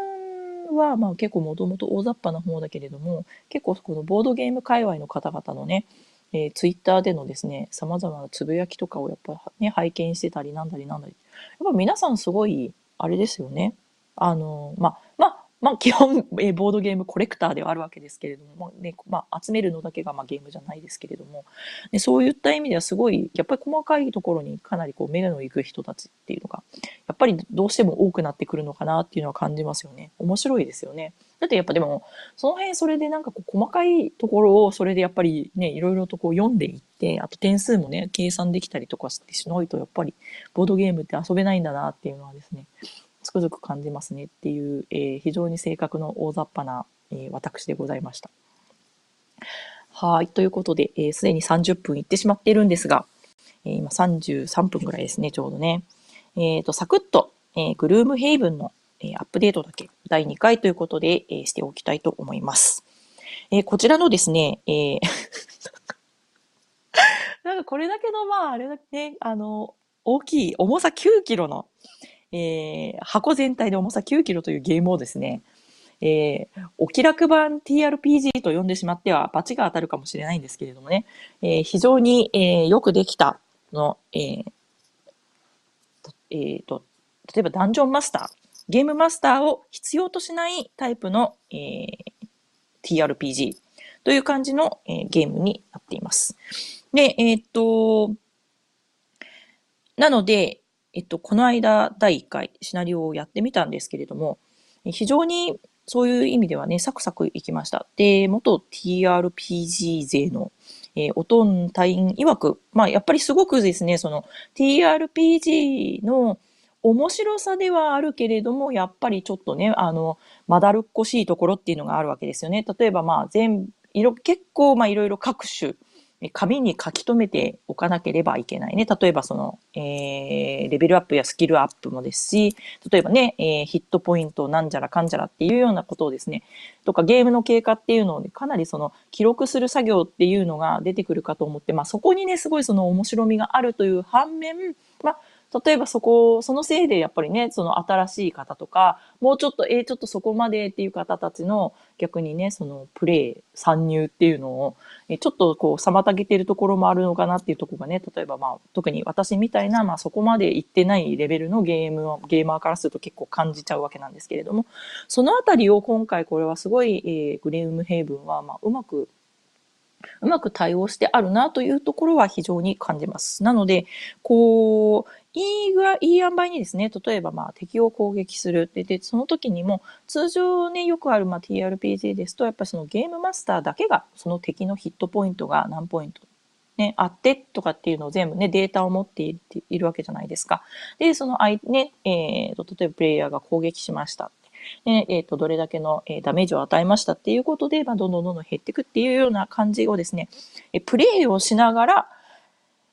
はまあ結構もともと大雑把な方だけれども、結構このボードゲーム界隈の方々のね、えー、ツイッターでのですね、様々なつぶやきとかをやっぱね、拝見してたりなんだりなんだり。やっぱ皆さんすごい、あれですよね。あの、まあ、まあ、まあ、基本、えー、ボードゲームコレクターではあるわけですけれども、まあねまあ、集めるのだけがまあゲームじゃないですけれども、ね、そういった意味ではすごい、やっぱり細かいところにかなりこう目の行く人たちっていうのが、やっぱりどうしても多くなってくるのかなっていうのは感じますよね。面白いですよね。だってやっぱでも、その辺それでなんかこう細かいところをそれでやっぱりね、いろいろとこう読んでいって、あと点数もね、計算できたりとかしてしないとやっぱりボードゲームって遊べないんだなっていうのはですね、つくづく感じますねっていう、えー、非常に性格の大雑把な、えー、私でございました。はい。ということで、す、えー、で、に30分いってしまっているんですが、えー、今33分ぐらいですね、ちょうどね。えっ、ー、と、サクッと、えー、グルームヘイブンのえアップデートだけ第2回ということで、えしておきたいと思います。えこちらのですね、えー なんかこれだけの、まあ、あれだけね、あの、大きい重さ9キロの、えー、箱全体で重さ9キロというゲームをですね、えー、お気楽版 TRPG と呼んでしまっては、罰が当たるかもしれないんですけれどもね、えー、非常に、えー、よくできたの、えーえーと、例えばダンジョンマスター、ゲームマスターを必要としないタイプの、えー、TRPG という感じの、えー、ゲームになっています。で、えー、っと、なので、えっと、この間第1回シナリオをやってみたんですけれども、非常にそういう意味ではね、サクサクいきました。で、元 TRPG 勢の、えー、おとん隊員曰く、まあ、やっぱりすごくですね、その TRPG の面白さではあるけれども、やっぱりちょっとね、あの、まだるっこしいところっていうのがあるわけですよね。例えばまあ、全、色、結構まあいろいろ各種、紙に書き留めておかなければいけないね。例えばその、えー、レベルアップやスキルアップもですし、例えばね、えー、ヒットポイントなんじゃらかんじゃらっていうようなことをですね、とかゲームの経過っていうのを、ね、かなりその記録する作業っていうのが出てくるかと思って、まあそこにね、すごいその面白みがあるという反面、まあ例えばそこ、そのせいでやっぱりね、その新しい方とか、もうちょっと、えー、ちょっとそこまでっていう方たちの逆にね、そのプレイ、参入っていうのを、え、ちょっとこう妨げてるところもあるのかなっていうところがね、例えばまあ、特に私みたいな、まあそこまで行ってないレベルのゲームを、ゲーマーからすると結構感じちゃうわけなんですけれども、そのあたりを今回これはすごい、えー、グレームヘイブンは、まあうまくうまく対応してあるなというところは非常に感じます。なので、こう、いい具合、いい塩梅にですね、例えばまあ敵を攻撃する。で、でその時にも、通常ね、よくあるまあ TRPG ですと、やっぱりそのゲームマスターだけが、その敵のヒットポイントが何ポイントね、あってとかっていうのを全部ね、データを持っているわけじゃないですか。で、その相、ね、えーと、例えばプレイヤーが攻撃しました。で、えっ、ー、と、どれだけの、えー、ダメージを与えましたっていうことで、まあ、どんどんどんどん減っていくっていうような感じをですね、えプレイをしながら、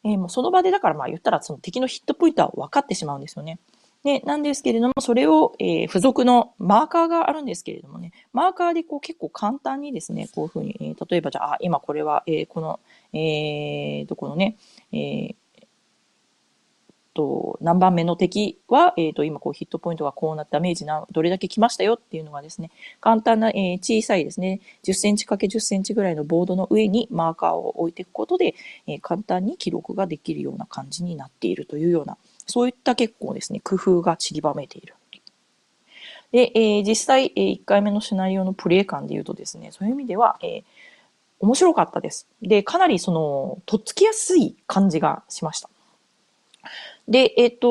えー、もうその場でだからまあ言ったらその敵のヒットポイントは分かってしまうんですよね。で、なんですけれども、それを、えー、付属のマーカーがあるんですけれどもね、マーカーでこう結構簡単にですね、こういうふうに、えー、例えばじゃあ、今これは、えー、この、えー、どこのね、えー、と、何番目の敵は、えっ、ー、と、今こうヒットポイントがこうなってダメージな、どれだけ来ましたよっていうのがですね、簡単な、えー、小さいですね、10センチ ×10 センチぐらいのボードの上にマーカーを置いていくことで、えー、簡単に記録ができるような感じになっているというような、そういった結構ですね、工夫が散りばめている。で、えー、実際、えー、1回目のシナリオのプレイ感で言うとですね、そういう意味では、えー、面白かったです。で、かなりその、とっつきやすい感じがしました。で、えっと、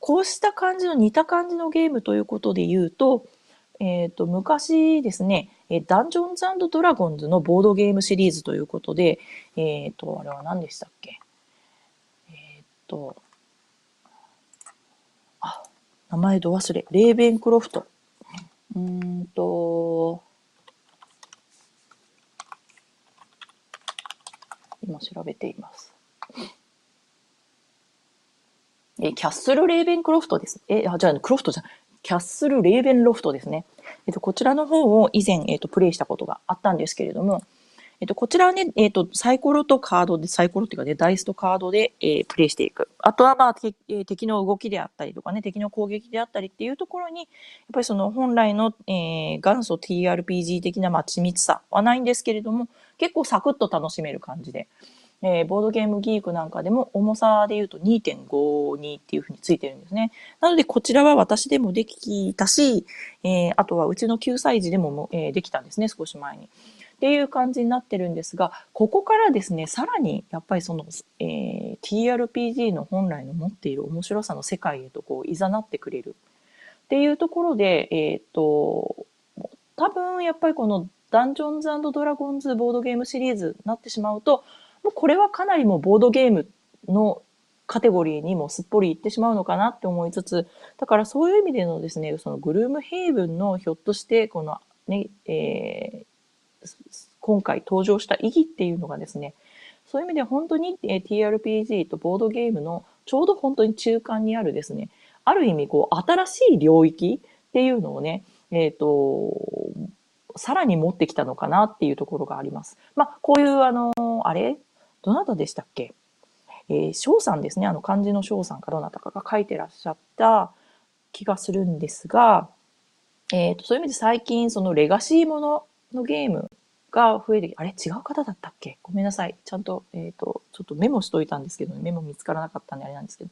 こうした感じの似た感じのゲームということで言うと、えっ、と、昔ですね、ダンジョンズドラゴンズのボードゲームシリーズということで、えっ、と、あれは何でしたっけ？えっ、と、あ、名前ど忘れ。レーベンクロフト。うんと、今調べています。えキャッスル・レーベンクロフトです。え、あ、じゃあ、クロフトじゃんキャッスル・レーベンロフトですね。えっと、こちらの方を以前、えっと、プレイしたことがあったんですけれども、えっと、こちらはね、えっと、サイコロとカードで、サイコロっていうかね、ダイスとカードで、えー、プレイしていく。あとは、まあ、え敵の動きであったりとかね、敵の攻撃であったりっていうところに、やっぱりその本来の、えー、元祖 TRPG 的な、まあ、緻密さはないんですけれども、結構サクッと楽しめる感じで、えー、ボードゲームギークなんかでも重さで言うと2.52っていうふうについてるんですね。なのでこちらは私でもできたし、えー、あとはうちの9歳児でもも、えー、できたんですね、少し前に。っていう感じになってるんですが、ここからですね、さらにやっぱりその、えー、TRPG の本来の持っている面白さの世界へとこう、いざなってくれるっていうところで、えっ、と、多分やっぱりこのダンジョンズドラゴンズボードゲームシリーズになってしまうと、もうこれはかなりもうボードゲームのカテゴリーにもすっぽりいってしまうのかなって思いつつ、だからそういう意味でのですね、そのグルームヘイブンのひょっとしてこのね、えー、今回登場した意義っていうのがですね、そういう意味で本当に TRPG とボードゲームのちょうど本当に中間にあるですね、ある意味こう新しい領域っていうのをね、えっ、ー、と、さらに持ってきたのかなっていうところがあります。まあ、こういうあの、あれどなたでしたっけ？えー、翔さんですね。あの漢字の翔さんかどなたかが書いてらっしゃった気がするんですが、えーと、そういう意味で最近そのレガシーもののゲームが増えてあれ？違う方だったっけ？ごめんなさい。ちゃんと、えっ、ー、と、ちょっとメモしといたんですけど、ね、メモ見つからなかったんであれなんですけど、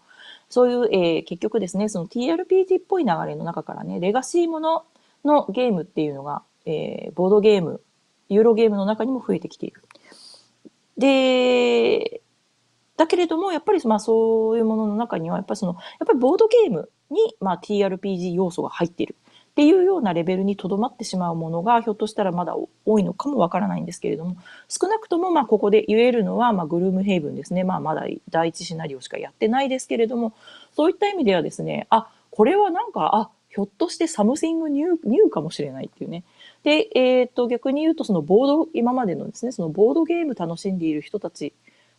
そういう、えー、結局ですね、その TRPG っぽい流れの中からね、レガシーもののゲームっていうのが、えー、ボードゲーム、ユーロゲームの中にも増えてきている。で、だけれども、やっぱりまあそういうものの中には、やっぱりその、やっぱりボードゲームにまあ TRPG 要素が入っているっていうようなレベルにとどまってしまうものが、ひょっとしたらまだ多いのかもわからないんですけれども、少なくともまあここで言えるのは、まグルームヘイブンですね。まあまだ第一シナリオしかやってないですけれども、そういった意味ではですね、あ、これはなんか、あ、ひょっとして something new、new かもしれないっていうね。で、えっ、ー、と、逆に言うと、そのボード、今までのですね、そのボードゲーム楽しんでいる人たち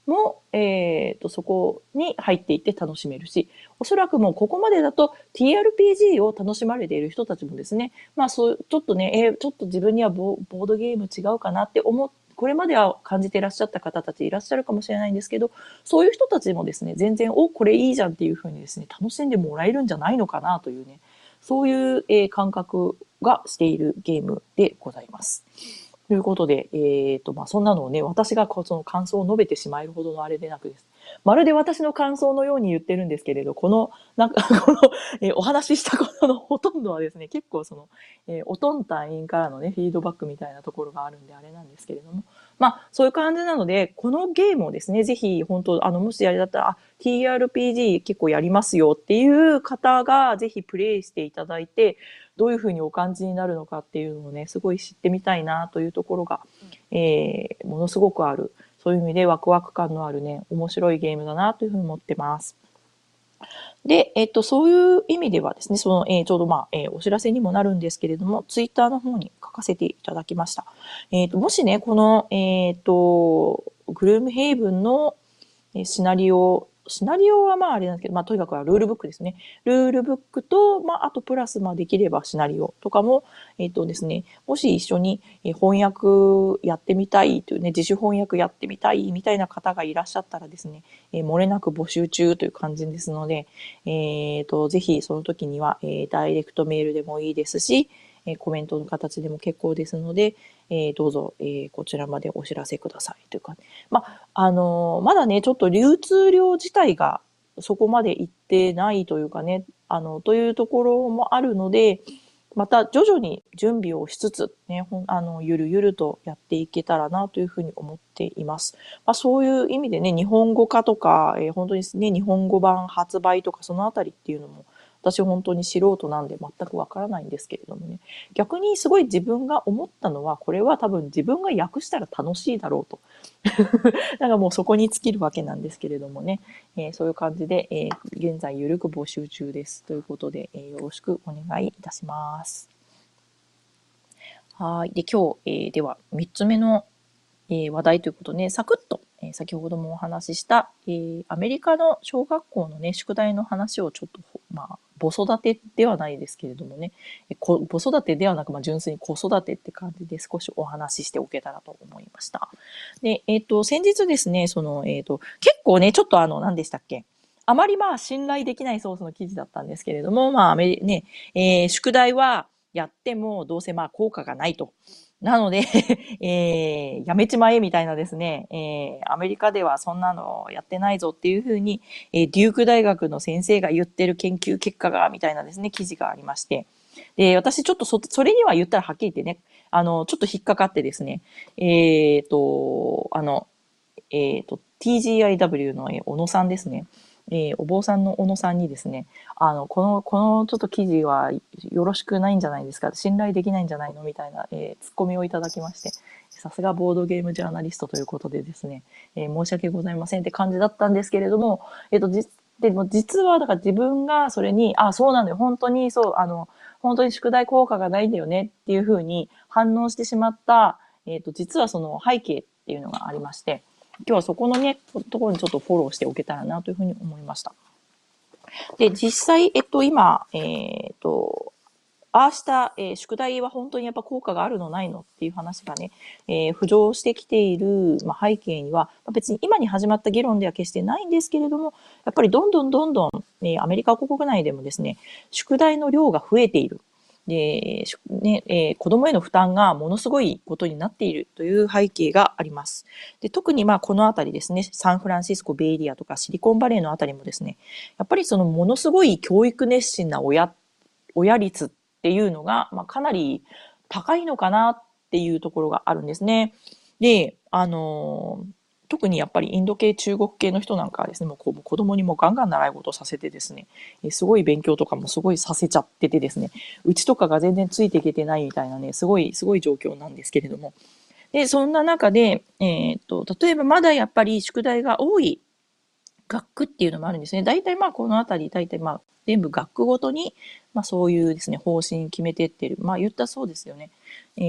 も、えっ、ー、と、そこに入っていって楽しめるし、おそらくもうここまでだと TRPG を楽しまれている人たちもですね、まあそう、ちょっとね、えー、ちょっと自分にはボードゲーム違うかなって思って、これまでは感じていらっしゃった方たちいらっしゃるかもしれないんですけど、そういう人たちもですね、全然、お、これいいじゃんっていうふうにですね、楽しんでもらえるんじゃないのかなというね、そういう、えー、感覚がしているゲームでございます。ということで、えっ、ー、と、まあ、そんなのをね、私がその感想を述べてしまえるほどのあれでなくです。まるで私の感想のように言ってるんですけれど、この、なんか、この、えー、お話ししたことのほとんどはですね、結構その、えー、おとん隊員からのね、フィードバックみたいなところがあるんであれなんですけれども、まあ、そういう感じなので、このゲームをですね、ぜひ、本当あの、もしやりだったら、あ、TRPG 結構やりますよっていう方が、ぜひプレイしていただいて、どういうふうにお感じになるのかっていうのをね、すごい知ってみたいなというところが、えー、ものすごくある。そういう意味でワクワク感のあるね、面白いゲームだなというふうに思ってます。で、えっと、そういう意味ではですね、その、えー、ちょうどまあ、えー、お知らせにもなるんですけれども、ツイッターの方に書かせていただきました。えっ、と、もしね、この、えっ、と、グルームヘイブンのシナリオシナリオはまああれなんですけど、まあとにかくはルールブックですね。ルールブックと、まああとプラスまあできればシナリオとかも、えっ、ー、とですね、もし一緒に翻訳やってみたいというね、自主翻訳やってみたいみたいな方がいらっしゃったらですね、えー、漏れなく募集中という感じですので、えっ、ー、と、ぜひその時には、えー、ダイレクトメールでもいいですし、えコメントの形でも結構ですので、えー、どうぞ、えー、こちらまでお知らせくださいというか、まあ、のー、まだね、ちょっと流通量自体がそこまでいってないというかね、あの、というところもあるので、また徐々に準備をしつつ、ね、あの、ゆるゆるとやっていけたらなというふうに思っています。まあ、そういう意味でね、日本語化とか、えー、本当にね、日本語版発売とかそのあたりっていうのも、私本当に素人なんで全くわからないんですけれどもね。逆にすごい自分が思ったのは、これは多分自分が訳したら楽しいだろうと。だからもうそこに尽きるわけなんですけれどもね。えー、そういう感じで、えー、現在ゆるく募集中です。ということで、えー、よろしくお願いいたします。はい。で、今日、えー、では3つ目の、え、話題ということで、ね、サクッとえ先ほどもお話しした、え、アメリカの小学校のね、宿題の話をちょっと、まあ、母育てではないですけれどもね、え子育てではなく、まあ、純粋に子育てって感じで少しお話ししておけたらと思いました。で、えっ、ー、と、先日ですね、その、えっ、ー、と、結構ね、ちょっとあの、何でしたっけ？あまりまあ信頼できないソースの記事だったんですけれども、まあ、ね、えー、宿題はやってもどうせまあ効果がないと。なので えー、やめちまえみたいなですね、えー、アメリカではそんなのやってないぞっていうふうに、えー、デューク大学の先生が言ってる研究結果が、みたいなですね、記事がありまして、で、私ちょっとそ、それには言ったらはっきり言ってね、あの、ちょっと引っかかってですね、えっ、ー、と、あの、えっ、ー、と、TGIW の小野さんですね。えー、お坊さんの小野さんにですね、あの、この、このちょっと記事はよろしくないんじゃないですか、信頼できないんじゃないのみたいな、えー、ツッコミをいただきまして、さすがボードゲームジャーナリストということでですね、えー、申し訳ございませんって感じだったんですけれども、えっ、と、じ、でも実は、だから自分がそれに、あ、そうなんだよ、本当にそう、あの、本当に宿題効果がないんだよねっていうふうに反応してしまった、えっ、と、実はその背景っていうのがありまして、今日はそこのね、ところにちょっとフォローしておけたらなというふうに思いました。で、実際、えっと、今、えっと、ああした、えー、宿題は本当にやっぱ効果があるのないのっていう話がね、えー、浮上してきている、まあ、背景には、まあ、別に今に始まった議論では決してないんですけれども、やっぱりどんどんどんどん、えー、アメリカ国内でもですね、宿題の量が増えている。で、ね、えー、子供への負担がものすごいことになっているという背景があります。で特にまあこのあたりですね、サンフランシスコ、ベイエリアとかシリコンバレーのあたりもですね、やっぱりそのものすごい教育熱心な親、親率っていうのが、まあ、かなり高いのかなっていうところがあるんですね。で、あのー特にやっぱりインド系、中国系の人なんかはですね、もうこう子供にもガンガン習い事させてですね、すごい勉強とかもすごいさせちゃっててですね、うちとかが全然ついていけてないみたいなね、すごい、すごい状況なんですけれども。で、そんな中で、えー、っと、例えばまだやっぱり宿題が多い学区っていうのもあるんですね。大体まあこのあたり、大体まあ全部学区ごとに、まあそういうですね、方針決めてってる。まあ言ったそうですよね。え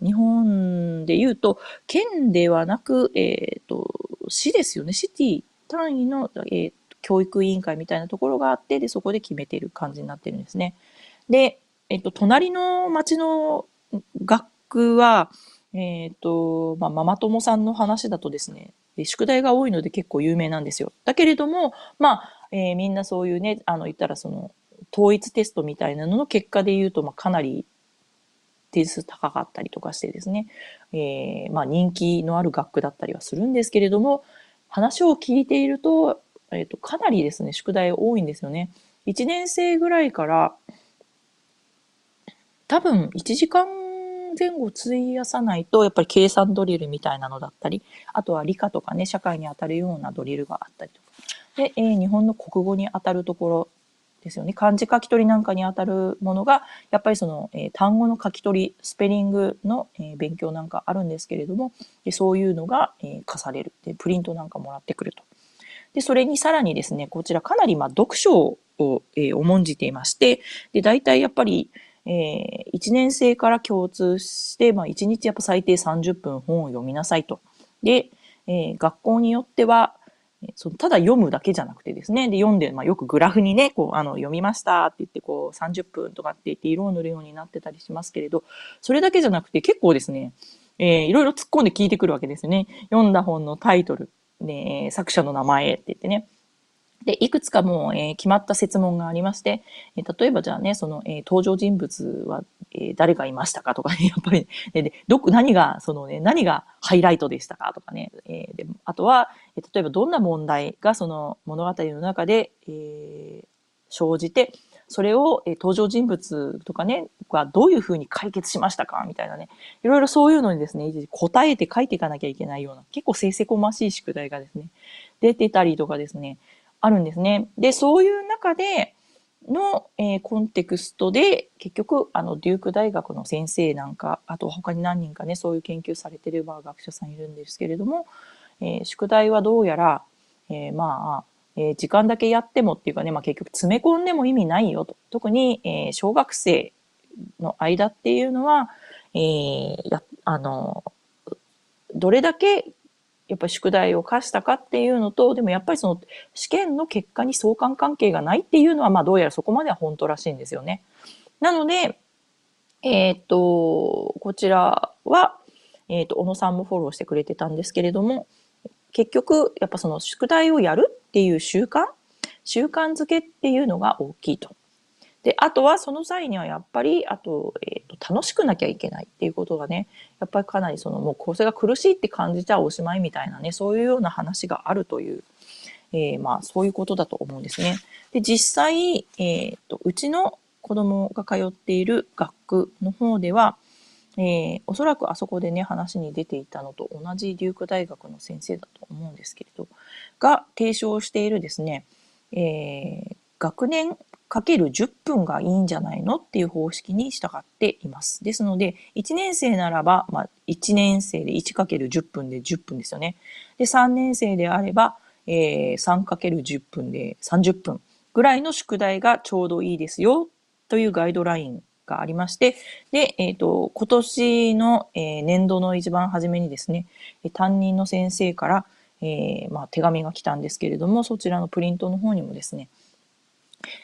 ー、日本で言うと、県ではなく、えっ、ー、と、市ですよね。シティ単位の、えー、教育委員会みたいなところがあって、で、そこで決めてる感じになってるんですね。で、えっ、ー、と、隣の町の学区は、えっ、ー、と、まあ、ママ友さんの話だとですね、宿題が多いので結構有名なんですよ。だけれども、まあ、えー、みんなそういうね、あの、言ったらその、統一テストみたいなのの結果で言うと、まあ、かなり点数高かったりとかしてですね、えー、まあ人気のある学区だったりはするんですけれども、話を聞いていると、えっ、と、かなりですね、宿題多いんですよね。1年生ぐらいから、多分1時間前後費やさないと、やっぱり計算ドリルみたいなのだったり、あとは理科とかね、社会に当たるようなドリルがあったりとか。で、えー、日本の国語に当たるところですよね。漢字書き取りなんかに当たるものが、やっぱりその、えー、単語の書き取り、スペリングの、えー、勉強なんかあるんですけれども、でそういうのが、え課されるで。プリントなんかもらってくると。で、それにさらにですね、こちらかなりまあ読書を、え重んじていまして、で、大体やっぱり、えー、1年生から共通して、まあ、1日やっぱ最低30分本を読みなさいと。で、えー、学校によっては、そのただ読むだけじゃなくてですね、で読んで、まあ、よくグラフにね、こう、あの、読みましたって言って、こう、30分とかって言って色を塗るようになってたりしますけれど、それだけじゃなくて結構ですね、えー、いろいろ突っ込んで聞いてくるわけですね。読んだ本のタイトル、ね、作者の名前って言ってね。で、いくつかもう、えー、決まった説問がありまして、えー、例えばじゃあね、その、えー、登場人物は、え誰がいましたかとかね、やっぱり、ね、で、どこ、何が、そのね、何がハイライトでしたかとかね、えであとは、え例えばどんな問題がその物語の中で、え生じて、それを、え登場人物とかね、がどういうふうに解決しましたかみたいなね、いろいろそういうのにですね、答えて書いていかなきゃいけないような、結構せいせこましい宿題がですね、出てたりとかですね、あるんですね。で、そういう中での、えー、コンテクストで、結局、あの、デューク大学の先生なんか、あと他に何人かね、そういう研究されてる学者さんいるんですけれども、えー、宿題はどうやら、えー、まあ、え時間だけやってもっていうかね、まあ結局詰め込んでも意味ないよと。特に、え小学生の間っていうのは、えや、あの、どれだけやっぱり宿題を課したかっていうのと、でもやっぱりその試験の結果に相関関係がないっていうのは、まあどうやらそこまでは本当らしいんですよね。なので、えっ、と、こちらは、えっ、と、小野さんもフォローしてくれてたんですけれども、結局、やっぱその宿題をやるっていう習慣習慣づけっていうのが大きいと。で、あとはその際にはやっぱり、あと、えっ、ー、と、楽しくなきゃいけないっていうことがね、やっぱりかなりそのもう構成が苦しいって感じちゃおしまいみたいなね、そういうような話があるという、えー、まあそういうことだと思うんですね。で、実際、えっ、ー、と、うちの子供が通っている学区の方では、えー、おそらくあそこでね、話に出ていたのと同じデューク大学の先生だと思うんですけれど、が提唱しているですね、えー、学年かける10分がいいんじゃないのっていう方式に従っています。ですので、1年生ならば、まあ、1年生で 1×10 分で10分ですよね。で、3年生であれば、えー、3×10 分で30分ぐらいの宿題がちょうどいいですよというガイドラインがありまして、で、えっ、ー、と、今年の、えー、年度の一番初めにですね、担任の先生から、えー、まあ、手紙が来たんですけれども、そちらのプリントの方にもですね、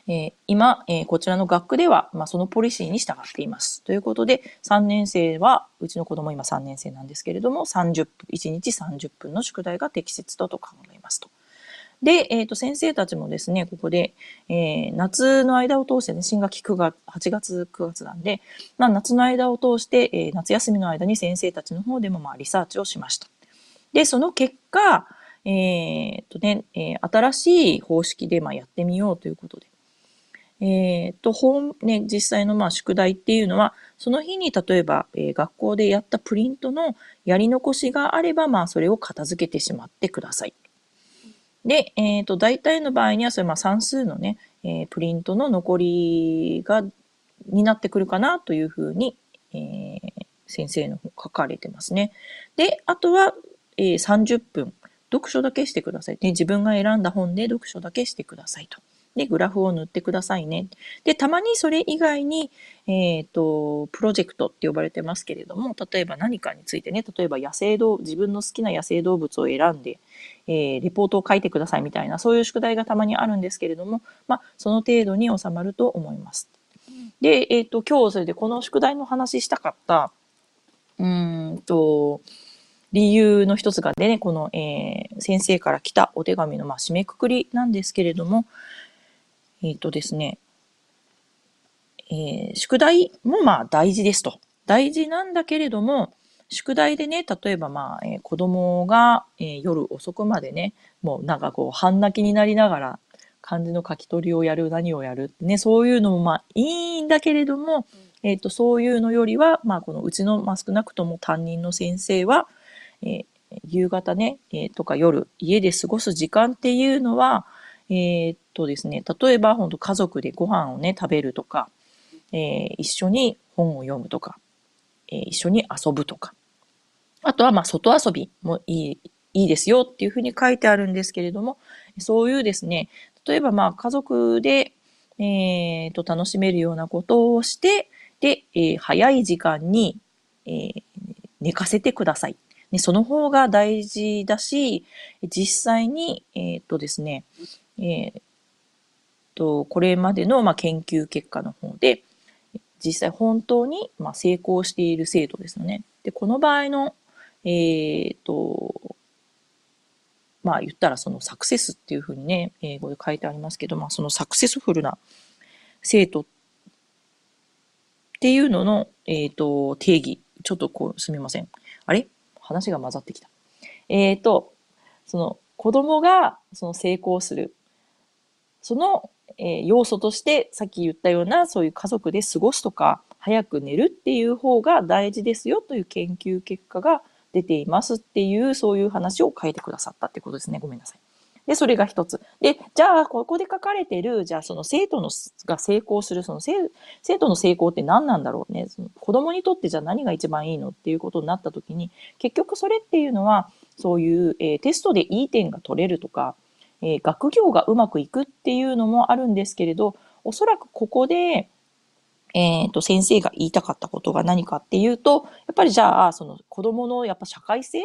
えー、今、えー、こちらの学区では、まあ、そのポリシーに従っています。ということで、3年生は、うちの子供今3年生なんですけれども、30分、1日30分の宿題が適切だと考えますと。で、えっ、ー、と、先生たちもですね、ここで、えー、夏の間を通してね、新学期9月、8月、9月なんで、まあ、夏の間を通して、えー、夏休みの間に先生たちの方でも、まあ、リサーチをしました。で、その結果、えー、っとね、えー、新しい方式でまあやってみようということで。えー、っと、本、ね、実際のまあ宿題っていうのは、その日に例えば、えー、学校でやったプリントのやり残しがあれば、まあそれを片付けてしまってください。で、えっ、と、大体の場合には、それまあ算数のね、えー、プリントの残りが、になってくるかなというふうに、えー、先生の方書かれてますね。で、あとは、えー、30分。読書だけしてください。ね、自分が選んだ本で読書だけしてくださいと。で、グラフを塗ってくださいね。で、たまにそれ以外に、えっ、ー、と、プロジェクトって呼ばれてますけれども、例えば何かについてね、例えば野生動自分の好きな野生動物を選んで、えー、レポートを書いてくださいみたいな、そういう宿題がたまにあるんですけれども、まあ、その程度に収まると思います。で、えっ、ー、と、今日それでこの宿題の話したかった、うんと、理由の一つがでね、この、えー、先生から来たお手紙の、まあ、締めくくりなんですけれども、えっ、ー、とですね、えー、宿題もまあ大事ですと。大事なんだけれども、宿題でね、例えばまあ、えー、子供が、えー、夜遅くまでね、もうなんかこう、半泣きになりながら、漢字の書き取りをやる、何をやるってね、そういうのもまあいいんだけれども、えっ、ー、と、そういうのよりは、まあこのうちの、まあ少なくとも担任の先生は、えー、夕方ね、えー、とか夜、家で過ごす時間っていうのは、えー、っとですね、例えば本当家族でご飯をね、食べるとか、え、一緒に本を読むとか、え、一緒に遊ぶとか。あとは、まあ、外遊びもいい、いいですよっていうふうに書いてあるんですけれども、そういうですね、例えばまあ、家族で、えー、と、楽しめるようなことをして、で、えー、早い時間に、えー、寝かせてください。その方が大事だし、実際に、えっ、とですね、えっ、と、これまでの、まあ、研究結果の方で、実際本当に、まあ、成功している生徒ですよね。で、この場合の、えっ、と、まあ言ったらそのサクセスっていうふうにね、英語で書いてありますけど、まあそのサクセスフルな生徒っていうのの、えっ、と、定義。ちょっとこう、すみません。あれ？話が混ざってきた。えっ、ー、と、その子供がその成功する。その、えー、要素として、さっき言ったようなそういう家族で過ごすとか、早く寝るっていう方が大事ですよという研究結果が出ていますっていう、そういう話を書いてくださったってことですね。ごめんなさい。で、それが一つ。で、じゃあ、ここで書かれてる、じゃあ、その生徒のが成功する、その生徒の成功って何なんだろうね。その子供にとってじゃあ何が一番いいのっていうことになった時に、結局それっていうのは、そういう、えー、テストでいい点が取れるとか、えー、学業がうまくいくっていうのもあるんですけれど、おそらくここで、えっ、ー、と、先生が言いたかったことが何かっていうと、やっぱりじゃあ、その子供のやっぱ社会性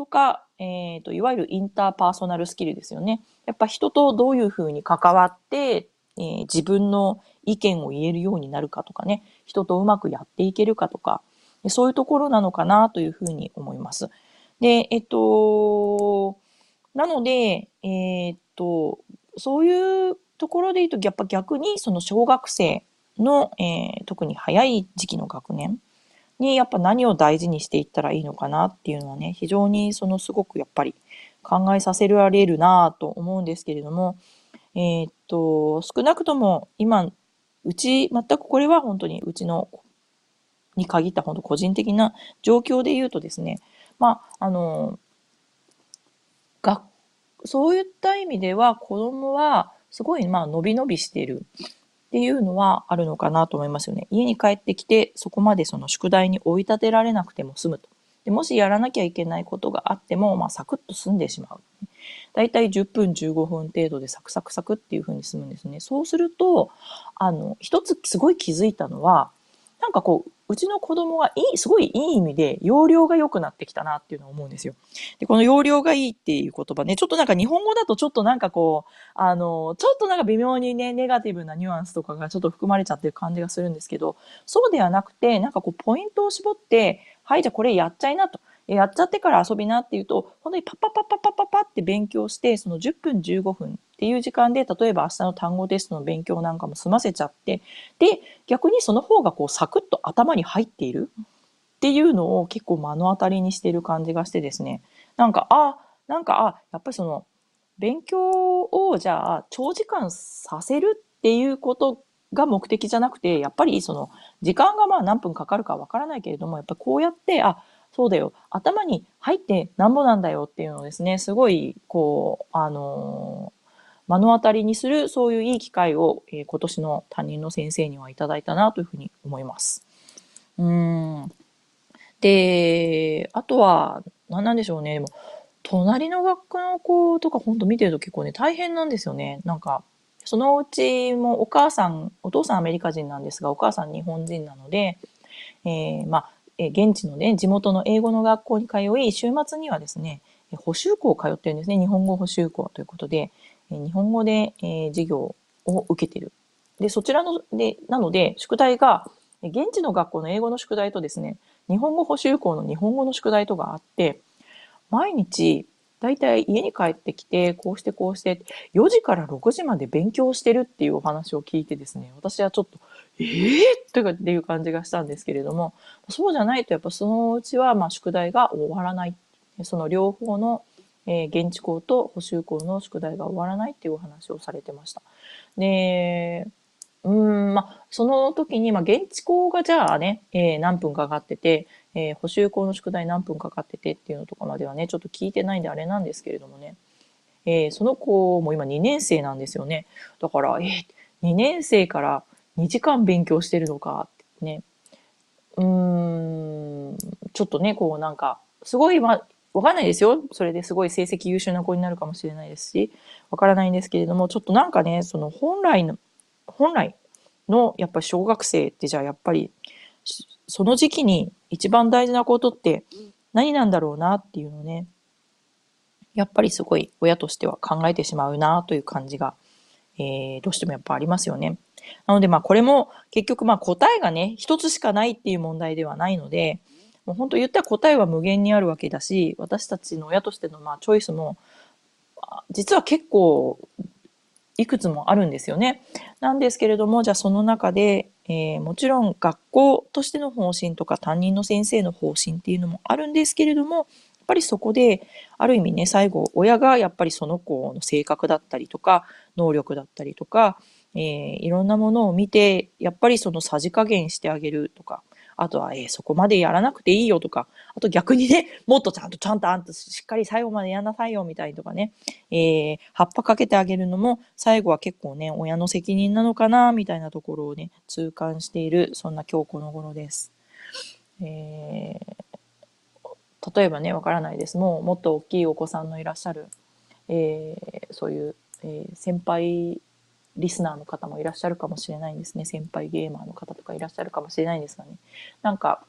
とか、え、ー、と、いわゆるインターパーソナルスキルですよね。やっぱ人とどういうふうに関わって、えー、自分の意見を言えるようになるかとかね、人とうまくやっていけるかとか、そういうところなのかなというふうに思います。で、えっと、なので、えー、っと、そういうところで言うと、やっぱ逆にその小学生の、えー、特に早い時期の学年にやっぱ何を大事にしていったらいいのかなっていうのはね、非常にそのすごくやっぱり考えさせられるなと思うんですけれども、えー、っと、少なくとも今、うち、全くこれは本当にうちの、に限った本当個人的な状況で言うとですね、まあ、あの、学、そういった意味では子供はすごいまあ伸び伸びしている。っていうのはあるのかなと思いますよね。家に帰ってきて、そこまでその宿題に追い立てられなくても済むと。でもしやらなきゃいけないことがあっても、まあ、サクッと済んでしまう。だいたい10分、15分程度でサクサクサクっていうふうに済むんですね。そうすると、あの、一つすごい気づいたのは、なんかこう、うちの子供がいい、すごいいい意味で、容量が良くなってきたなっていうのを思うんですよ。で、この容量がいいっていう言葉ね、ちょっとなんか日本語だとちょっとなんかこう、あの、ちょっとなんか微妙にね、ネガティブなニュアンスとかがちょっと含まれちゃってる感じがするんですけど、そうではなくて、なんかこう、ポイントを絞って、はい、じゃあこれやっちゃいなと。やっちゃってから遊びなっていうと、本当にパッパッパッパッパッパッパって勉強して、その10分15分っていう時間で、例えば明日の単語テストの勉強なんかも済ませちゃって、で、逆にその方がこうサクッと頭に入っているっていうのを結構目の当たりにしてる感じがしてですね、なんか、あ、なんか、あ、やっぱりその、勉強をじゃあ長時間させるっていうことが目的じゃなくて、やっぱりその時間がまあ何分かかるかわからないけれども、やっぱこうやって、あ、そうだよ。頭に入ってなんぼなんだよっていうのをですね、すごい、こう、あの、目の当たりにする、そういういい機会を、えー、今年の担任の先生にはいただいたなというふうに思います。うん。で、あとは、何なんでしょうね。でも、隣の学校の子とかほんと見てると結構ね、大変なんですよね。なんか、そのうちもお母さん、お父さんアメリカ人なんですが、お母さん日本人なので、えー、まあ、え現地のね、地元の英語の学校に通い、週末にはですね、補習校を通ってるんですね。日本語補習校ということで、日本語で、え授業を受けてる。で、そちらの、で、なので、宿題が、現地の学校の英語の宿題とですね、日本語補習校の日本語の宿題とがあって、毎日、だいたい家に帰ってきて、こうしてこうして、4時から6時まで勉強してるっていうお話を聞いてですね、私はちょっと、えー、とかっていう感じがしたんですけれども、そうじゃないとやっぱそのうちはまあ宿題が終わらない。その両方の、えー、現地校と補修校の宿題が終わらないっていうお話をされてました。で、うん、まあ、その時に、まあ、現地校がじゃあね、えー、何分かかってて、えー、補修校の宿題何分かかっててっていうのとかまではね、ちょっと聞いてないんであれなんですけれどもね。えー、その子も今2年生なんですよね。だから、えー、2年生から2時間勉強してるのか？ね。うーん、ちょっとね、こうなんか、すごい、まあ、わかんないですよ。それですごい成績優秀な子になるかもしれないですし、わからないんですけれども、ちょっとなんかね、その本来の、本来のやっぱり小学生ってじゃあやっぱり、その時期に一番大事なことって何なんだろうなっていうのね、やっぱりすごい親としては考えてしまうなという感じが、えー、どうしてもやっぱありますよね。なのでまあこれも結局まあ答えがね、一つしかないっていう問題ではないので、もう本当言ったら答えは無限にあるわけだし、私たちの親としてのまあチョイスも、実は結構いくつもあるんですよね。なんですけれども、じゃあその中で、えー、もちろん学校としての方針とか担任の先生の方針っていうのもあるんですけれども、やっぱりそこで、ある意味ね、最後、親がやっぱりその子の性格だったりとか、能力だったりとか、えー、いろんなものを見て、やっぱりそのさじ加減してあげるとか、あとは、えー、そこまでやらなくていいよとか、あと逆にね、もっとちゃんとちゃんとあんたしっかり最後までやんなさいよみたいとかね、えー、葉っぱかけてあげるのも最後は結構ね、親の責任なのかなみたいなところをね、痛感している、そんな今日この頃です。えー例えばね、わからないです。もうもっと大きいお子さんのいらっしゃる、えー、そういう、えー、先輩リスナーの方もいらっしゃるかもしれないんですね。先輩ゲーマーの方とかいらっしゃるかもしれないんですがね。なんか、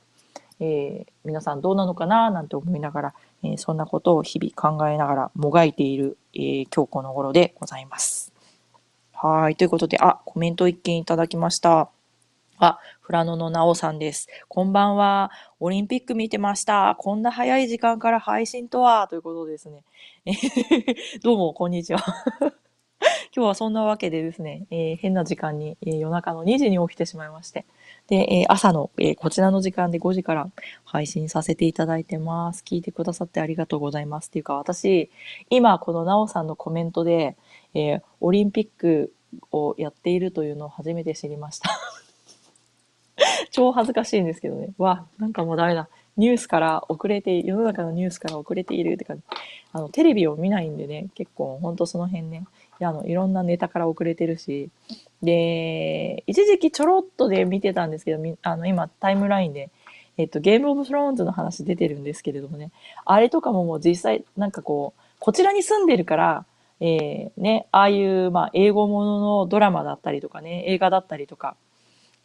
えー、皆さんどうなのかななんて思いながら、えー、そんなことを日々考えながらもがいている、えー、今日この頃でございます。はい。ということで、あ、コメント一件いただきました。あ、フラノのナオさんです。こんばんは。オリンピック見てました。こんな早い時間から配信とは、ということですね。どうも、こんにちは。今日はそんなわけでですね、えー、変な時間に、えー、夜中の2時に起きてしまいまして、で、えー、朝の、えこちらの時間で5時から配信させていただいてます。聞いてくださってありがとうございます。っていうか、私、今、このなおさんのコメントで、えオリンピックをやっているというのを初めて知りました。超恥ずかしいんですけどね。わ、なんかもうダメだ。ニュースから遅れて、世の中のニュースから遅れているって感じ。あの、テレビを見ないんでね、結構ほんとその辺ね、あの、いろんなネタから遅れてるし、で、一時期ちょろっとで見てたんですけど、あの、今タイムラインで、えっと、ゲームオブスローンズの話出てるんですけれどもね、あれとかももう実際、なんかこう、こちらに住んでるから、えー、ね、ああいう、まあ、英語もののドラマだったりとかね、映画だったりとか、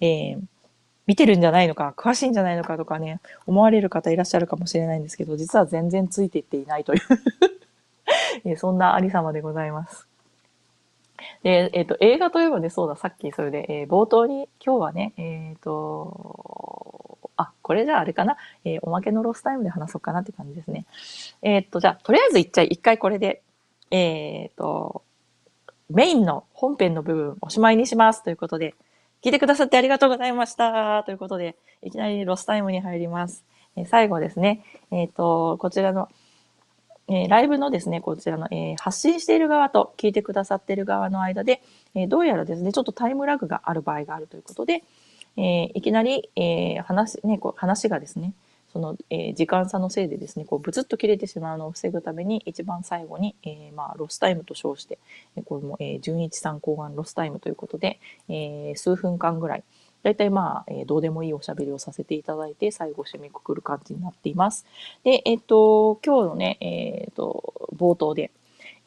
えー、見てるんじゃないのか、詳しいんじゃないのかとかね、思われる方いらっしゃるかもしれないんですけど、実は全然ついていっていないという。そんなありさまでございます。で、えっ、ー、と、映画といえばね、そうだ、さっきそれで、えー、冒頭に今日はね、えっ、ー、と、あ、これじゃああれかな、えおまけのロスタイムで話そうかなって感じですね。えっ、と、じゃあ、とりあえず一回、一回これで、えっ、と、メインの本編の部分おしまいにしますということで、聞いてくださってありがとうございました。ということで、いきなりロスタイムに入ります。え、最後ですね、えっ、と、こちらの、え、ライブのですね、こちらの、え発信している側と聞いてくださっている側の間で、えどうやらですね、ちょっとタイムラグがある場合があるということで、えいきなり、え話、ね、こう話がですね、その、え、時間差のせいでですね、こう、ブツッと切れてしまうのを防ぐために、一番最後に、え、まあ、ロスタイムと称して、これも、えー、純一さん考案ロスタイムということで、え、数分間ぐらい、だいたいまあ、えー、どうでもいいおしゃべりをさせていただいて、最後締めくくる感じになっています。で、えっ、と、今日のね、えっ、と、冒頭で、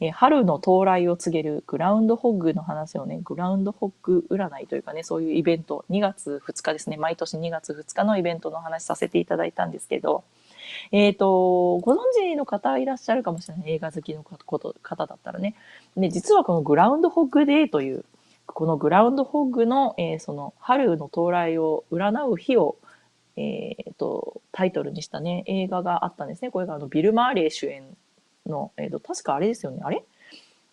えー、春の到来を告げるグラウンドホッグの話をね、グラウンドホッグ占いというかね、そういうイベント、2月2日ですね、毎年2月2日のイベントの話させていただいたんですけど、えっ、ー、と、ご存知の方いらっしゃるかもしれない。映画好きのこと方だったらね。で、実はこのグラウンドホッグデーという、このグラウンドホッグの、えー、その春の到来を占う日を、え、ー、と、タイトルにしたね、映画があったんですね。これがあのビル・マーレー主演の、えっ、ー、と、確かあれですよね。あれ？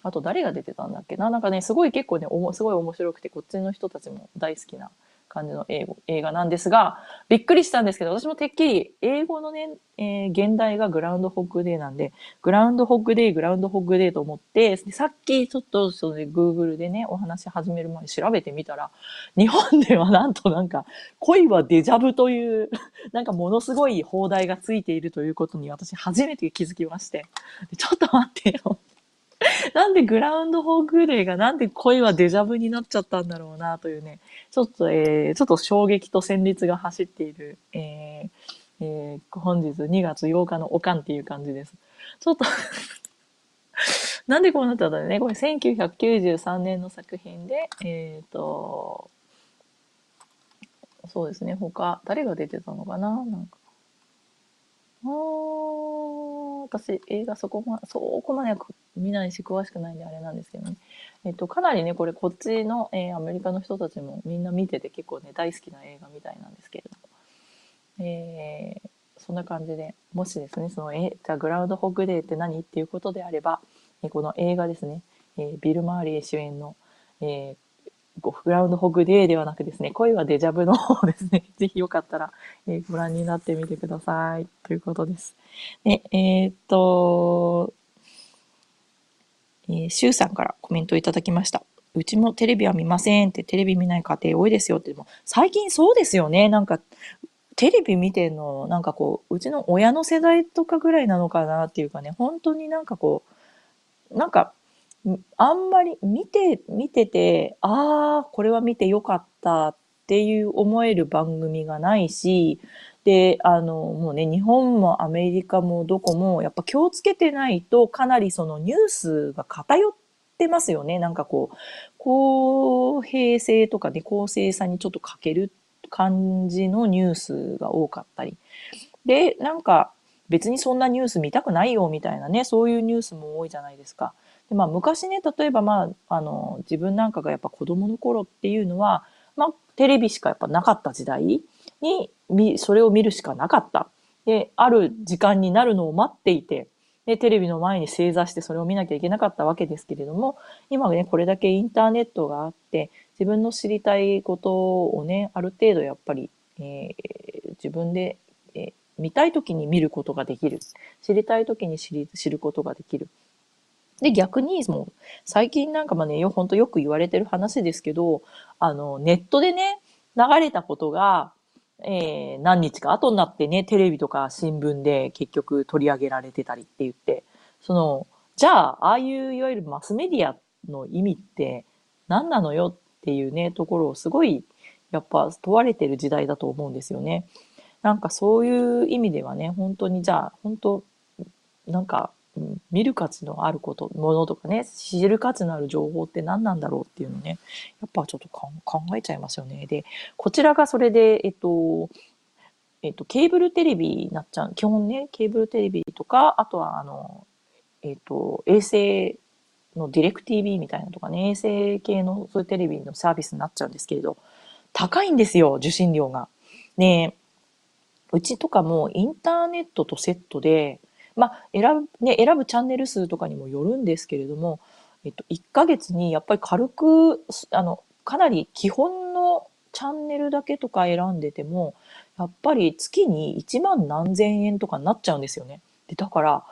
あと誰が出てたんだっけな？なんかね、すごい結構ね、おもすごい面白くて、こっちの人たちも大好きな感じの英語、映画なんですが、びっくりしたんですけど、私もてっきり英語のね、えー、現代がグラウンドホッグデーなんで、グラウンドホッグデー、グラウンドホッグデーと思って、さっきちょっとその Google でね、お話始める前に調べてみたら、日本ではなんとなんか、恋はデジャブという、なんかものすごい放題がついているということに私初めて気づきまして、ちょっと待ってよ。なんでグラウンドホーグデーがなんで恋はデジャブになっちゃったんだろうなというね、ちょっと、えー、ちょっと衝撃と戦慄が走っている、えーえー、本日2月8日のおかんっていう感じです。ちょっと なんでこうなっちゃったんだね。これ1993年の作品で、えっ、ー、と、そうですね。他、誰が出てたのかな？なんか。あ私、映画そこま、そこまで見ないし詳しくないんであれなんですけどね。えっと、かなりね、これこっちの、えー、アメリカの人たちもみんな見てて結構ね、大好きな映画みたいなんですけれども。えー、そんな感じで、もしですね、その、え、じゃグラウンドホッグデーって何っていうことであれば、えこの映画ですね、えー、ビル・マーリー主演の、えー、グラウンドホグデーではなくですね、恋はデジャブの方ですね、ぜひよかったら、えー、ご覧になってみてください。ということです。で、えー、っと、えー、シュウさんからコメントいただきました。うちもテレビは見ませんって、テレビ見ない家庭多いですよって、も最近そうですよね。なんか、テレビ見てんの、なんかこう、うちの親の世代とかぐらいなのかなっていうかね、本当になんかこう、なんか、あんまり見て、見てて、ああ、これは見てよかったっていう思える番組がないし、で、あの、もうね、日本もアメリカもどこも、やっぱ気をつけてないと、かなりそのニュースが偏ってますよね。なんかこう、公平性とかね、公正さにちょっと欠ける感じのニュースが多かったり。で、なんか、別にそんなニュース見たくないよみたいなね、そういうニュースも多いじゃないですか。でまあ、昔ね、例えばまあ、あの、自分なんかがやっぱ子供の頃っていうのは、まあ、テレビしかやっぱなかった時代に、それを見るしかなかった。で、ある時間になるのを待っていて、で、テレビの前に正座してそれを見なきゃいけなかったわけですけれども、今ね、これだけインターネットがあって、自分の知りたいことをね、ある程度やっぱり、えー、自分で、えー、見たい時に見ることができる。知りたい時に知り知ることができる。で、逆に、もう、最近なんかまあね、よ、ほんとよく言われてる話ですけど、あの、ネットでね、流れたことが、えー、何日か後になってね、テレビとか新聞で結局取り上げられてたりって言って、その、じゃあ、ああいういわゆるマスメディアの意味って何なのよっていうね、ところをすごい、やっぱ問われてる時代だと思うんですよね。なんかそういう意味ではね、本当にじゃあ、本当なんか見る価値のあること、ものとかね、知る価値のある情報って何なんだろうっていうのね、やっぱちょっと考えちゃいますよね。で、こちらがそれで、えっと、えっと、ケーブルテレビになっちゃう。基本ね、ケーブルテレビとか、あとは、あの、えっと、衛星のディレク TV みたいなとかね、衛星系のそういうテレビのサービスになっちゃうんですけれど、高いんですよ、受信料が。ねうちとかもインターネットとセットで、まあ、選ぶ、ね、選ぶチャンネル数とかにもよるんですけれども、えっと、1ヶ月にやっぱり軽く、あの、かなり基本のチャンネルだけとか選んでても、やっぱり月に1万何千円とかになっちゃうんですよね。で、だから、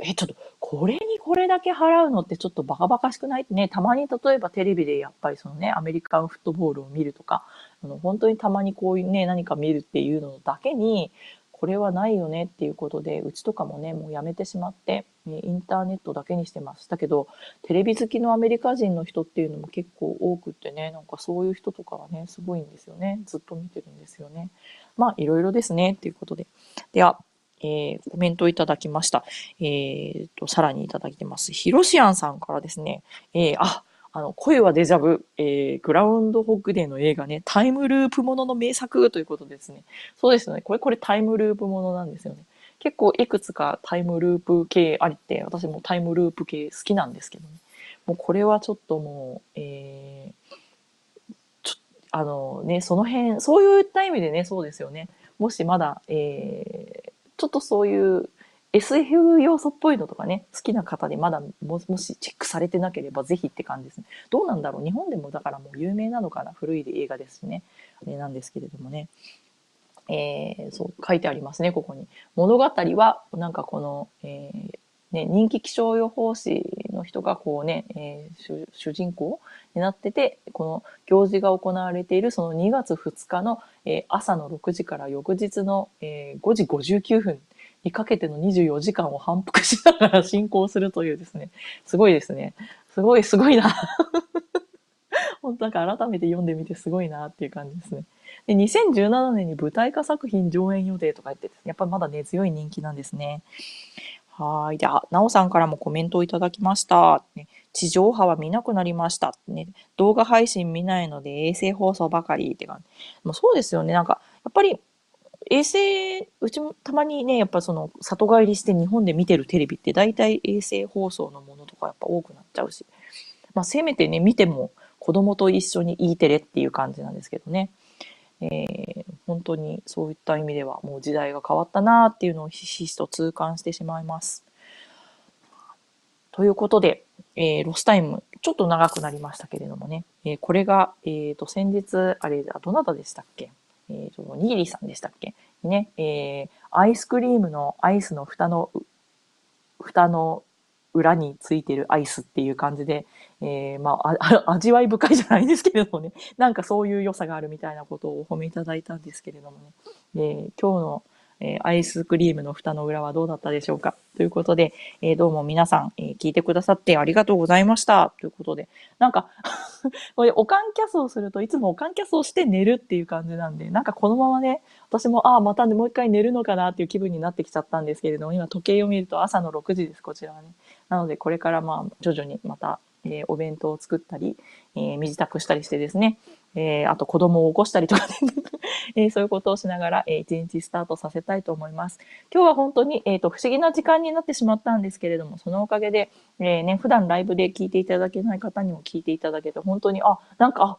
え、ちょっと、これにこれだけ払うのってちょっとバカバカしくないね、たまに例えばテレビでやっぱりそのね、アメリカンフットボールを見るとか、あの本当にたまにこういうね、何か見るっていうのだけに、これはないよねっていうことで、うちとかもね、もうやめてしまって、インターネットだけにしてます。だけど、テレビ好きのアメリカ人の人っていうのも結構多くってね、なんかそういう人とかはね、すごいんですよね。ずっと見てるんですよね。まあ、いろいろですね、っていうことで。では、えー、コメントいただきました。えー、と、さらにいただいてます。ヒロシアンさんからですね、えー、あ、あの、声はデジャブ、えー、グラウンドホッグデーの映画ね、タイムループものの名作ということですね。そうですね。これ、これタイムループものなんですよね。結構いくつかタイムループ系ありって、私もタイムループ系好きなんですけどね。もうこれはちょっともう、えー、ちょあのね、その辺、そういった意味でね、そうですよね。もしまだ、えー、ちょっとそういう、SF 要素っぽいのとかね、好きな方でまだもしチェックされてなければぜひって感じですね。どうなんだろう？日本でもだからもう有名なのかな？古い映画ですしね。あれなんですけれどもね。えー、そう、書いてありますね、ここに。物語は、なんかこの、えー、ね、人気気象予報士の人がこうね、えー、主人公になってて、この行事が行われているその2月2日の、えー、朝の6時から翌日の、えー、5時59分にかけての24時間を反復しながら進行するというですね、すごいですね。すごい、すごいな。本当なんか改めて読んでみてすごいなっていう感じですね。で、2017年に舞台化作品上演予定とか言って、やっぱりまだ根強い人気なんですね。はい。じゃあ、なおさんからもコメントをいただきました。ね、地上波は見なくなりました。ね、動画配信見ないので衛星放送ばかりって感じ。もうそうですよね。なんか、やっぱり衛星、うちもたまにね、やっぱその里帰りして日本で見てるテレビって大体衛星放送のものとかやっぱ多くなっちゃうし。まあせめてね、見ても子供と一緒に E テレっていう感じなんですけどね。えー、本当にそういった意味ではもう時代が変わったなっていうのをひしひしと痛感してしまいます。ということで、えー、ロスタイム、ちょっと長くなりましたけれどもね、えー、これが、えっ、ー、と、先日、あれ、どなたでしたっけ？えっ、と、にぎりさんでしたっけ？ね、えー、アイスクリームのアイスの蓋の、蓋の裏についてるアイスっていう感じで、えー、まあ、味わい深いじゃないですけれどもね、なんかそういう良さがあるみたいなことをお褒めいただいたんですけれどもね、えー、今日の、え、アイスクリームの蓋の裏はどうだったでしょうか？ということで、え、どうも皆さん、え、聞いてくださってありがとうございました。ということで、なんか これ、おかんキャスをするといつもおかんキャスをして寝るっていう感じなんで、なんかこのままね、私も、ああ、また、ね、もう一回寝るのかなっていう気分になってきちゃったんですけれども、今時計を見ると朝の6時です、こちらはね。なので、これからまあ、徐々にまた、えー、お弁当を作ったり、えー、身支度したりしてですね、えー、あと子供を起こしたりとかね えー、そういうことをしながら、えー、一日スタートさせたいと思います。今日は本当に、え、ー、と、不思議な時間になってしまったんですけれども、そのおかげで、えー、ね、普段ライブで聞いていただけない方にも聞いていただけて、本当に、あ、なんか、あ、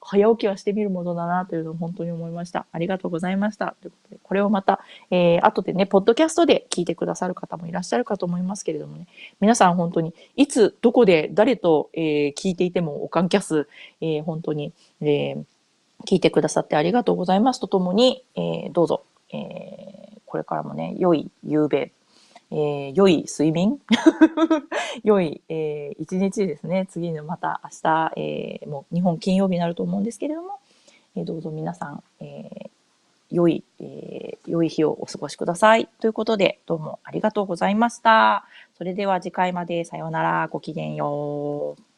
早起きはしてみるものだなというのを本当に思いました。ありがとうございました。ということで、これをまた、えー、後でね、ポッドキャストで聞いてくださる方もいらっしゃるかと思いますけれどもね、皆さん本当に、いつ、どこで、誰と、えー、聞いていても、おかんキャス、えー、本当に、えー、聞いてくださってありがとうございますとともに、えー、どうぞ、えー、これからもね、良い夕べ、えー、良い睡眠？良い、えー、一日ですね。次のまた明日、えー、もう日本金曜日になると思うんですけれども、えー、どうぞ皆さん、えー、良い、えー、良い日をお過ごしください。ということで、どうもありがとうございました。それでは次回までさようなら。ごきげんよう。